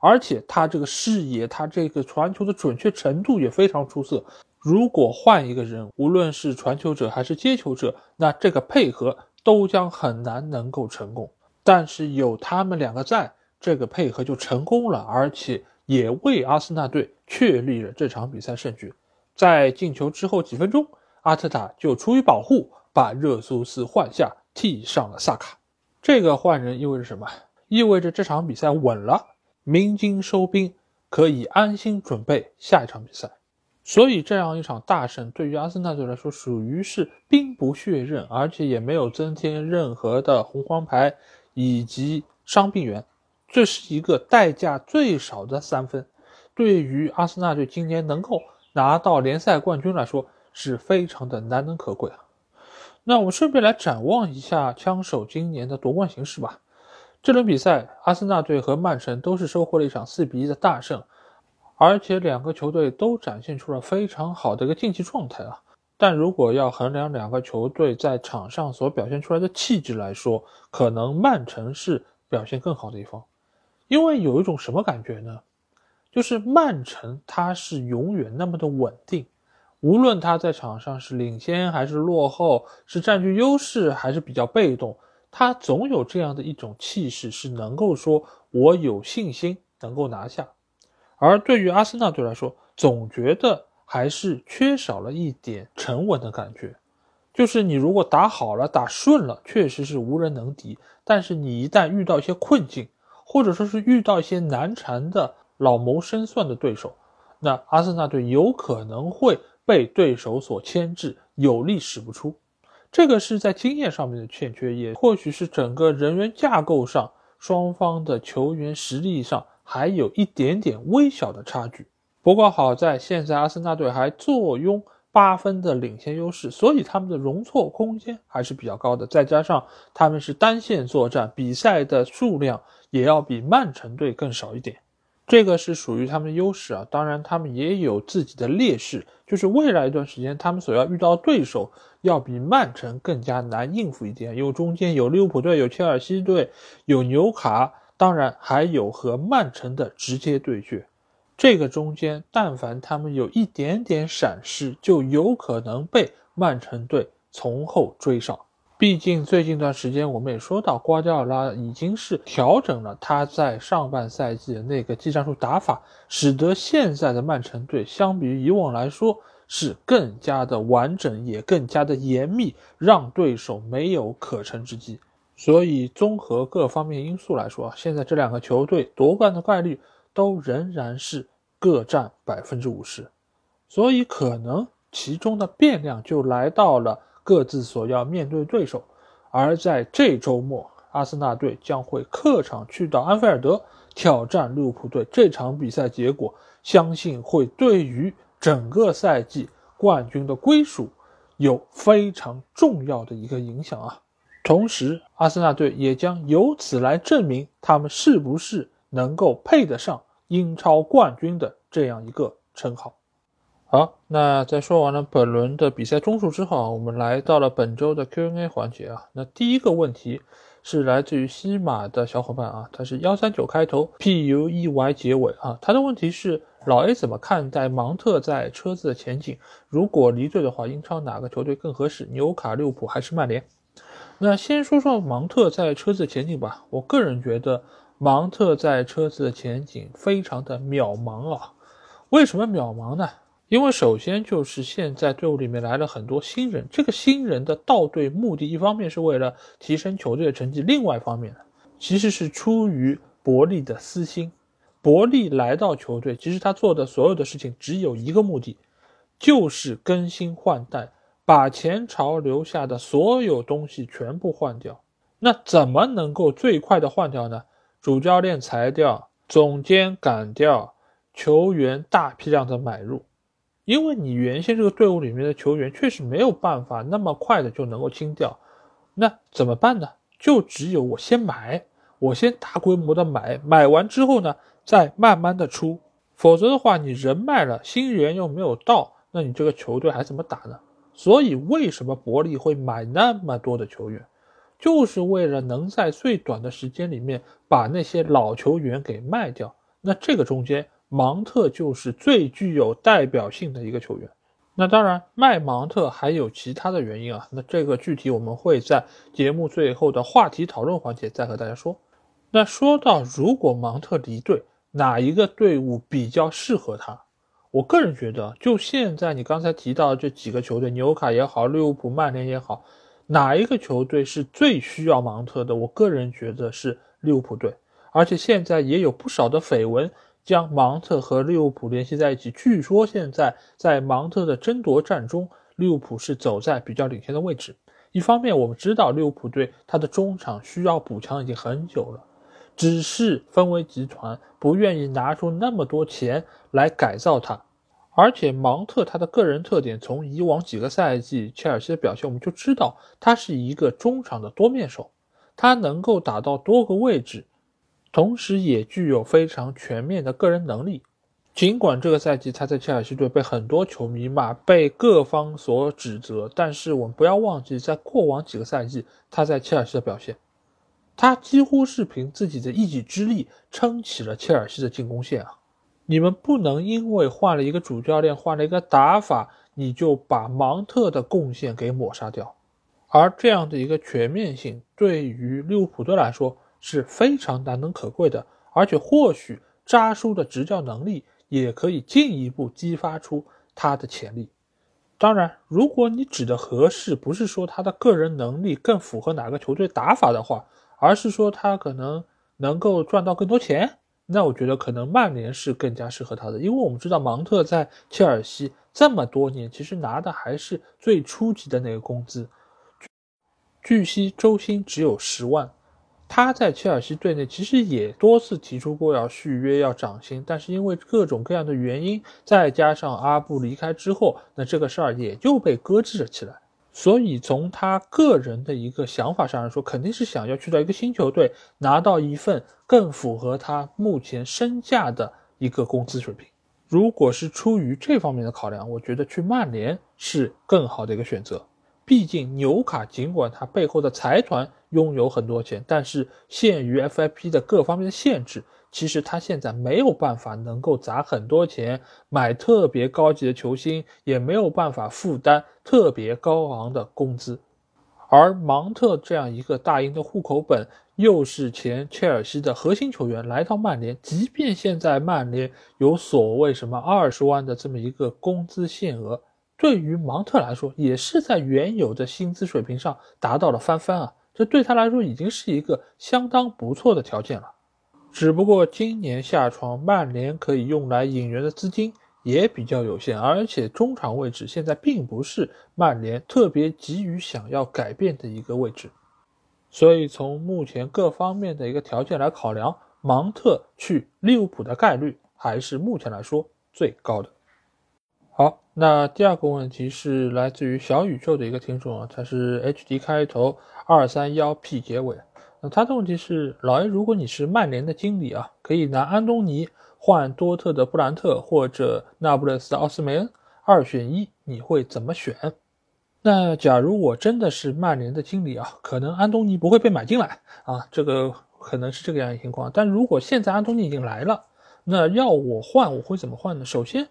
而且他这个视野，他这个传球的准确程度也非常出色。如果换一个人，无论是传球者还是接球者，那这个配合都将很难能够成功。但是有他们两个在，这个配合就成功了，而且也为阿森纳队确立了这场比赛胜局。在进球之后几分钟，阿特塔就出于保护，把热苏斯换下，替上了萨卡。这个换人意味着什么？意味着这场比赛稳了，鸣金收兵，可以安心准备下一场比赛。所以这样一场大胜对于阿森纳队来说属于是兵不血刃，而且也没有增添任何的红黄牌以及伤病员，这是一个代价最少的三分。对于阿森纳队今年能够拿到联赛冠军来说是非常的难能可贵啊。那我们顺便来展望一下枪手今年的夺冠形势吧。这轮比赛，阿森纳队和曼城都是收获了一场四比一的大胜，而且两个球队都展现出了非常好的一个竞技状态啊。但如果要衡量两个球队在场上所表现出来的气质来说，可能曼城是表现更好的一方，因为有一种什么感觉呢？就是曼城他是永远那么的稳定，无论他在场上是领先还是落后，是占据优势还是比较被动，他总有这样的一种气势，是能够说我有信心能够拿下。而对于阿森纳队来说，总觉得还是缺少了一点沉稳的感觉。就是你如果打好了、打顺了，确实是无人能敌。但是你一旦遇到一些困境，或者说是遇到一些难缠的老谋深算的对手，那阿森纳队有可能会被对手所牵制，有力使不出。这个是在经验上面的欠缺，也或许是整个人员架构上，双方的球员实力上还有一点点微小的差距。不过好在现在阿森纳队还坐拥。八分的领先优势，所以他们的容错空间还是比较高的。再加上他们是单线作战，比赛的数量也要比曼城队更少一点，这个是属于他们的优势啊。当然，他们也有自己的劣势，就是未来一段时间他们所要遇到对手要比曼城更加难应付一点，因为中间有利物浦队、有切尔西队、有纽卡，当然还有和曼城的直接对决。这个中间，但凡他们有一点点闪失，就有可能被曼城队从后追上。毕竟最近一段时间，我们也说到，瓜迪奥拉已经是调整了他在上半赛季的那个技战术打法，使得现在的曼城队相比于以往来说是更加的完整，也更加的严密，让对手没有可乘之机。所以，综合各方面因素来说，现在这两个球队夺冠的概率。都仍然是各占百分之五十，所以可能其中的变量就来到了各自所要面对对手。而在这周末，阿森纳队将会客场去到安菲尔德挑战利物浦队。这场比赛结果，相信会对于整个赛季冠军的归属有非常重要的一个影响啊！同时，阿森纳队也将由此来证明他们是不是。能够配得上英超冠军的这样一个称号。好，那在说完了本轮的比赛中述之后啊，我们来到了本周的 Q&A 环节啊。那第一个问题是来自于西马的小伙伴啊，他是幺三九开头，P U E Y 结尾啊。他的问题是：老 A 怎么看待芒特在车子的前景？如果离队的话，英超哪个球队更合适？纽卡、利物浦还是曼联？那先说说芒特在车子的前景吧。我个人觉得。芒特在车子的前景非常的渺茫啊！为什么渺茫呢？因为首先就是现在队伍里面来了很多新人，这个新人的到队目的，一方面是为了提升球队的成绩，另外一方面，其实是出于伯利的私心。伯利来到球队，其实他做的所有的事情只有一个目的，就是更新换代，把前朝留下的所有东西全部换掉。那怎么能够最快的换掉呢？主教练裁掉，总监赶掉，球员大批量的买入，因为你原先这个队伍里面的球员确实没有办法那么快的就能够清掉，那怎么办呢？就只有我先买，我先大规模的买，买完之后呢，再慢慢的出，否则的话，你人卖了，新人又没有到，那你这个球队还怎么打呢？所以为什么伯利会买那么多的球员？就是为了能在最短的时间里面把那些老球员给卖掉，那这个中间芒特就是最具有代表性的一个球员。那当然卖芒特还有其他的原因啊，那这个具体我们会在节目最后的话题讨论环节再和大家说。那说到如果芒特离队，哪一个队伍比较适合他？我个人觉得，就现在你刚才提到的这几个球队，纽卡也好，利物浦、曼联也好。哪一个球队是最需要芒特的？我个人觉得是利物浦队，而且现在也有不少的绯闻将芒特和利物浦联系在一起。据说现在在芒特的争夺战中，利物浦是走在比较领先的位置。一方面，我们知道利物浦队他的中场需要补强已经很久了，只是分威集团不愿意拿出那么多钱来改造它。而且芒特他的个人特点，从以往几个赛季切尔西的表现，我们就知道他是一个中场的多面手，他能够打到多个位置，同时也具有非常全面的个人能力。尽管这个赛季他在切尔西队被很多球迷骂，被各方所指责，但是我们不要忘记，在过往几个赛季他在切尔西的表现，他几乎是凭自己的一己之力撑起了切尔西的进攻线啊。你们不能因为换了一个主教练，换了一个打法，你就把芒特的贡献给抹杀掉。而这样的一个全面性，对于利物浦队来说是非常难能可贵的，而且或许扎叔的执教能力也可以进一步激发出他的潜力。当然，如果你指的合适，不是说他的个人能力更符合哪个球队打法的话，而是说他可能能够赚到更多钱。那我觉得可能曼联是更加适合他的，因为我们知道芒特在切尔西这么多年，其实拿的还是最初级的那个工资，据悉周薪只有十万。他在切尔西队内其实也多次提出过要续约、要涨薪，但是因为各种各样的原因，再加上阿布离开之后，那这个事儿也就被搁置了起来。所以从他个人的一个想法上来说，肯定是想要去到一个新球队，拿到一份更符合他目前身价的一个工资水平。如果是出于这方面的考量，我觉得去曼联是更好的一个选择。毕竟纽卡尽管他背后的财团拥有很多钱，但是限于 FIP 的各方面的限制。其实他现在没有办法能够砸很多钱买特别高级的球星，也没有办法负担特别高昂的工资。而芒特这样一个大英的户口本，又是前切尔西的核心球员，来到曼联，即便现在曼联有所谓什么二十万的这么一个工资限额，对于芒特来说，也是在原有的薪资水平上达到了翻番啊！这对他来说已经是一个相当不错的条件了。只不过今年夏窗，曼联可以用来引援的资金也比较有限，而且中场位置现在并不是曼联特别急于想要改变的一个位置，所以从目前各方面的一个条件来考量，芒特去利物浦的概率还是目前来说最高的。好，那第二个问题是来自于小宇宙的一个听众啊，他是 HD 开头二三幺 P 结尾。那他的问题是，老 A，如果你是曼联的经理啊，可以拿安东尼换多特的布兰特或者那不勒斯的奥斯梅恩，二选一，你会怎么选？那假如我真的是曼联的经理啊，可能安东尼不会被买进来啊，这个可能是这个样的情况。但如果现在安东尼已经来了，那要我换，我会怎么换呢？首先，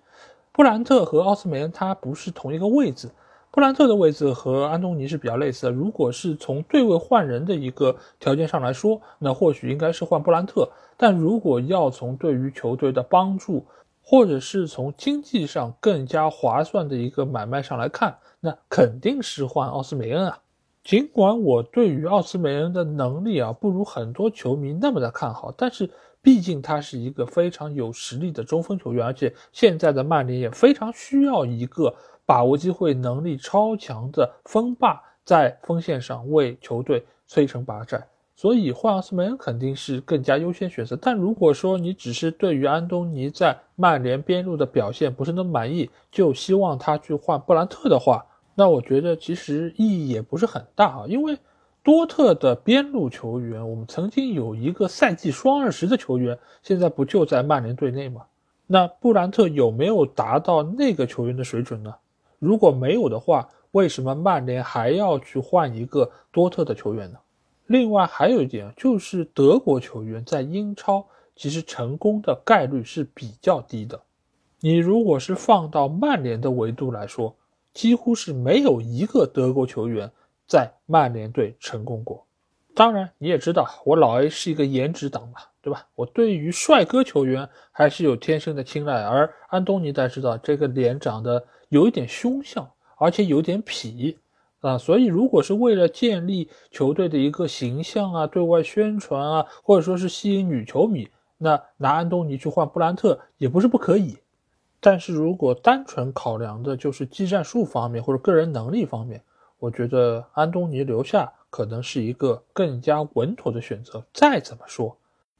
布兰特和奥斯梅恩他不是同一个位置。布兰特的位置和安东尼是比较类似的。如果是从对位换人的一个条件上来说，那或许应该是换布兰特。但如果要从对于球队的帮助，或者是从经济上更加划算的一个买卖上来看，那肯定是换奥斯梅恩啊。尽管我对于奥斯梅恩的能力啊不如很多球迷那么的看好，但是毕竟他是一个非常有实力的中锋球员，而且现在的曼联也非常需要一个。把握机会能力超强的锋霸在锋线上为球队摧城拔寨，所以换奥斯梅恩肯定是更加优先选择。但如果说你只是对于安东尼在曼联边路的表现不是那么满意，就希望他去换布兰特的话，那我觉得其实意义也不是很大啊。因为多特的边路球员，我们曾经有一个赛季双二十的球员，现在不就在曼联队内吗？那布兰特有没有达到那个球员的水准呢？如果没有的话，为什么曼联还要去换一个多特的球员呢？另外还有一点就是德国球员在英超其实成功的概率是比较低的。你如果是放到曼联的维度来说，几乎是没有一个德国球员在曼联队成功过。当然你也知道，我老 A 是一个颜值党嘛，对吧？我对于帅哥球员还是有天生的青睐。而安东尼大家知道，这个脸长得。有一点凶相，而且有点痞啊，所以如果是为了建立球队的一个形象啊，对外宣传啊，或者说是吸引女球迷，那拿安东尼去换布兰特也不是不可以。但是如果单纯考量的就是技战术方面或者个人能力方面，我觉得安东尼留下可能是一个更加稳妥的选择。再怎么说，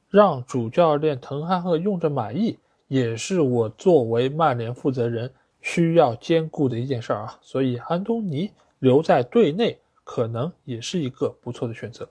让主教练滕哈赫用着满意，也是我作为曼联负责人。需要兼顾的一件事儿啊，所以安东尼留在队内可能也是一个不错的选择。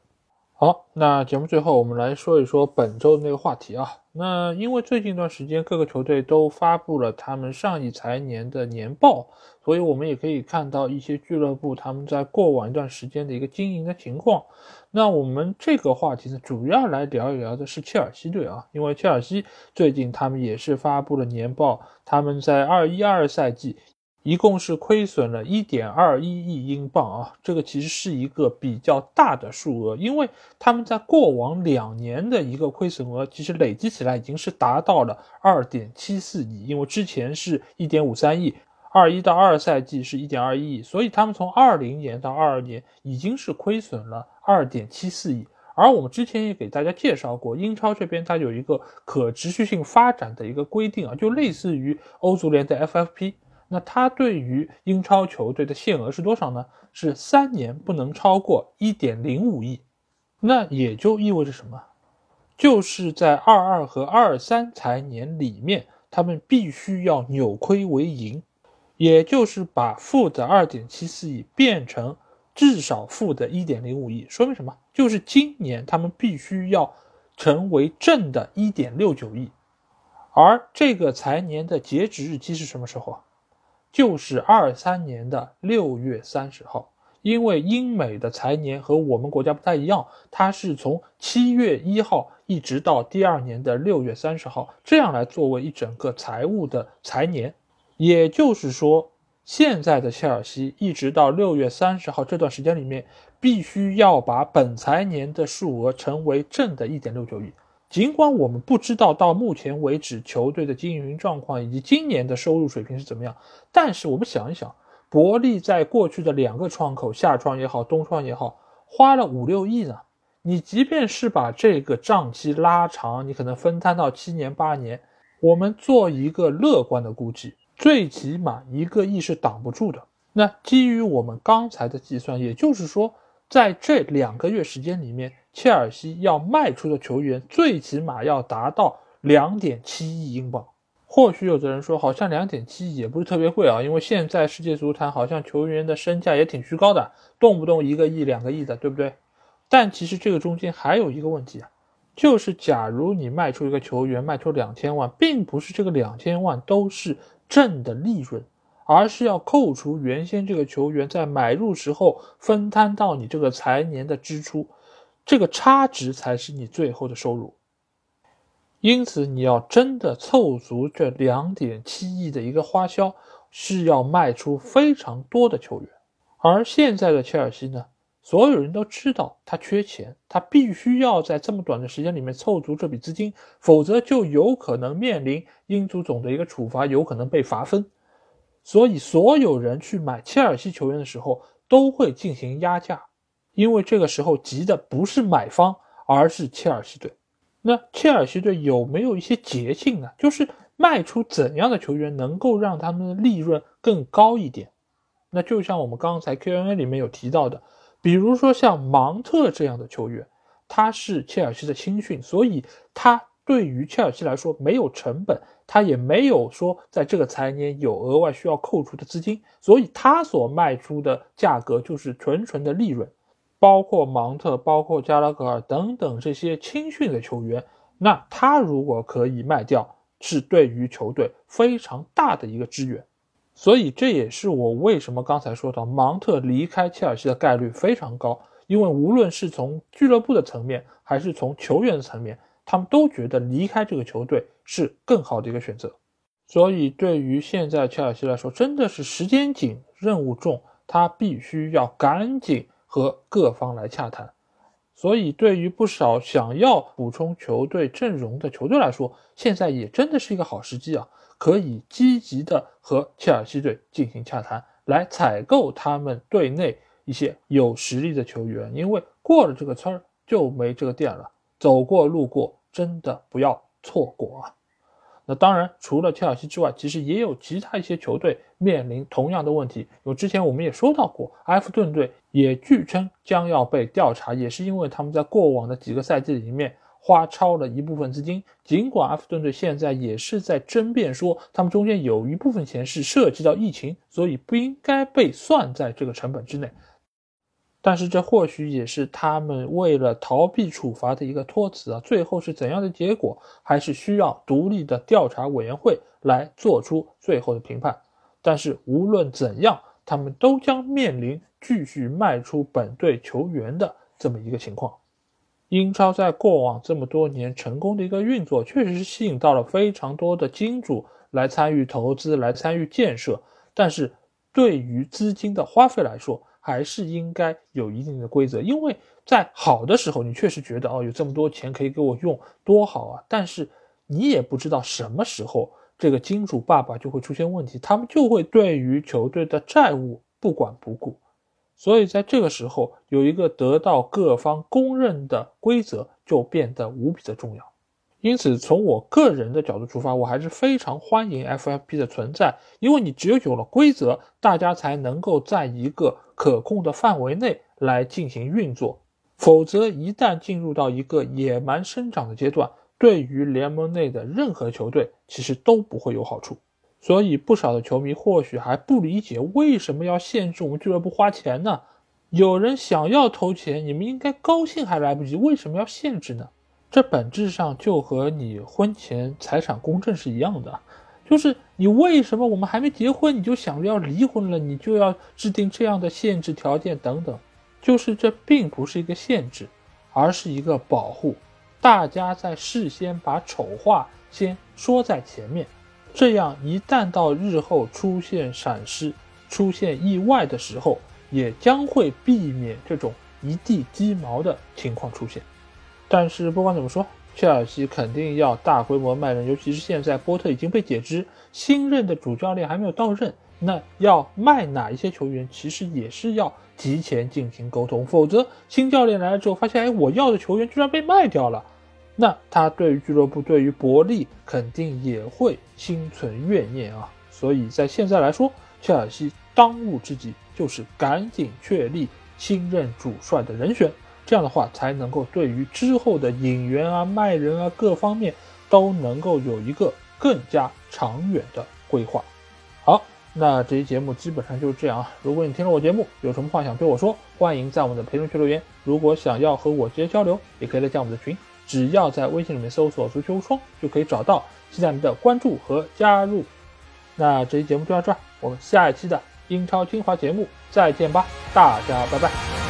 好，那节目最后我们来说一说本周的那个话题啊。那因为最近一段时间各个球队都发布了他们上一财年的年报，所以我们也可以看到一些俱乐部他们在过往一段时间的一个经营的情况。那我们这个话题呢，主要来聊一聊的是切尔西队啊，因为切尔西最近他们也是发布了年报，他们在二一二赛季。一共是亏损了1.21亿英镑啊，这个其实是一个比较大的数额，因为他们在过往两年的一个亏损额，其实累积起来已经是达到了2.74亿，因为之前是1.53亿，21到22赛季是1.21亿，所以他们从20年到22年已经是亏损了2.74亿。而我们之前也给大家介绍过，英超这边它有一个可持续性发展的一个规定啊，就类似于欧足联的 FFP。那他对于英超球队的限额是多少呢？是三年不能超过一点零五亿。那也就意味着什么？就是在二二和二三财年里面，他们必须要扭亏为盈，也就是把负的二点七四亿变成至少负的一点零五亿。说明什么？就是今年他们必须要成为正的一点六九亿。而这个财年的截止日期是什么时候啊？就是二三年的六月三十号，因为英美的财年和我们国家不太一样，它是从七月一号一直到第二年的六月三十号，这样来作为一整个财务的财年。也就是说，现在的切尔西一直到六月三十号这段时间里面，必须要把本财年的数额成为正的一点六九亿。尽管我们不知道到目前为止球队的经营状况以及今年的收入水平是怎么样，但是我们想一想，伯利在过去的两个窗口，夏窗也好，冬窗也好，花了五六亿呢。你即便是把这个账期拉长，你可能分摊到七年八年，我们做一个乐观的估计，最起码一个亿是挡不住的。那基于我们刚才的计算，也就是说，在这两个月时间里面。切尔西要卖出的球员最起码要达到两点七亿英镑。或许有的人说，好像两点七亿也不是特别贵啊，因为现在世界足坛好像球员的身价也挺虚高的，动不动一个亿、两个亿的，对不对？但其实这个中间还有一个问题啊，就是假如你卖出一个球员，卖出两千万，并不是这个两千万都是正的利润，而是要扣除原先这个球员在买入时候分摊到你这个财年的支出。这个差值才是你最后的收入，因此你要真的凑足这两点七亿的一个花销，是要卖出非常多的球员。而现在的切尔西呢，所有人都知道他缺钱，他必须要在这么短的时间里面凑足这笔资金，否则就有可能面临英足总的一个处罚，有可能被罚分。所以所有人去买切尔西球员的时候，都会进行压价。因为这个时候急的不是买方，而是切尔西队。那切尔西队有没有一些捷径呢？就是卖出怎样的球员能够让他们的利润更高一点？那就像我们刚才 Q&A 里面有提到的，比如说像芒特这样的球员，他是切尔西的青训，所以他对于切尔西来说没有成本，他也没有说在这个财年有额外需要扣除的资金，所以他所卖出的价格就是纯纯的利润。包括芒特、包括加拉格尔等等这些青训的球员，那他如果可以卖掉，是对于球队非常大的一个支援。所以这也是我为什么刚才说到芒特离开切尔西的概率非常高，因为无论是从俱乐部的层面，还是从球员的层面，他们都觉得离开这个球队是更好的一个选择。所以对于现在切尔西来说，真的是时间紧、任务重，他必须要赶紧。和各方来洽谈，所以对于不少想要补充球队阵容的球队来说，现在也真的是一个好时机啊，可以积极的和切尔西队进行洽谈，来采购他们队内一些有实力的球员，因为过了这个村儿就没这个店了，走过路过真的不要错过啊。那当然，除了切尔西之外，其实也有其他一些球队面临同样的问题。有之前我们也说到过，埃弗顿队也据称将要被调查，也是因为他们在过往的几个赛季里面花超了一部分资金。尽管埃弗顿队现在也是在争辩说，他们中间有一部分钱是涉及到疫情，所以不应该被算在这个成本之内。但是这或许也是他们为了逃避处罚的一个托词啊。最后是怎样的结果，还是需要独立的调查委员会来做出最后的评判。但是无论怎样，他们都将面临继续卖出本队球员的这么一个情况。英超在过往这么多年成功的一个运作，确实是吸引到了非常多的金主来参与投资、来参与建设。但是对于资金的花费来说，还是应该有一定的规则，因为在好的时候，你确实觉得哦，有这么多钱可以给我用，多好啊！但是你也不知道什么时候这个金主爸爸就会出现问题，他们就会对于球队的债务不管不顾。所以在这个时候，有一个得到各方公认的规则就变得无比的重要。因此，从我个人的角度出发，我还是非常欢迎 FFP 的存在，因为你只有有了规则，大家才能够在一个可控的范围内来进行运作。否则，一旦进入到一个野蛮生长的阶段，对于联盟内的任何球队其实都不会有好处。所以，不少的球迷或许还不理解为什么要限制我们俱乐部花钱呢？有人想要投钱，你们应该高兴还来不及，为什么要限制呢？这本质上就和你婚前财产公证是一样的，就是你为什么我们还没结婚你就想着要离婚了，你就要制定这样的限制条件等等，就是这并不是一个限制，而是一个保护。大家在事先把丑话先说在前面，这样一旦到日后出现闪失、出现意外的时候，也将会避免这种一地鸡毛的情况出现。但是不管怎么说，切尔西肯定要大规模卖人，尤其是现在波特已经被解职，新任的主教练还没有到任，那要卖哪一些球员，其实也是要提前进行沟通，否则新教练来了之后发现，哎，我要的球员居然被卖掉了，那他对于俱乐部、对于伯利肯定也会心存怨念啊。所以在现在来说，切尔西当务之急就是赶紧确立新任主帅的人选。这样的话，才能够对于之后的引援啊、卖人啊各方面都能够有一个更加长远的规划。那这期节目基本上就是这样啊。如果你听了我节目，有什么话想对我说，欢迎在我们的评论区留言。如果想要和我直接交流，也可以来加我们的群，只要在微信里面搜索“足球无双”就可以找到。期待您的关注和加入。那这期节目就到这儿，我们下一期的英超精华节目再见吧，大家拜拜。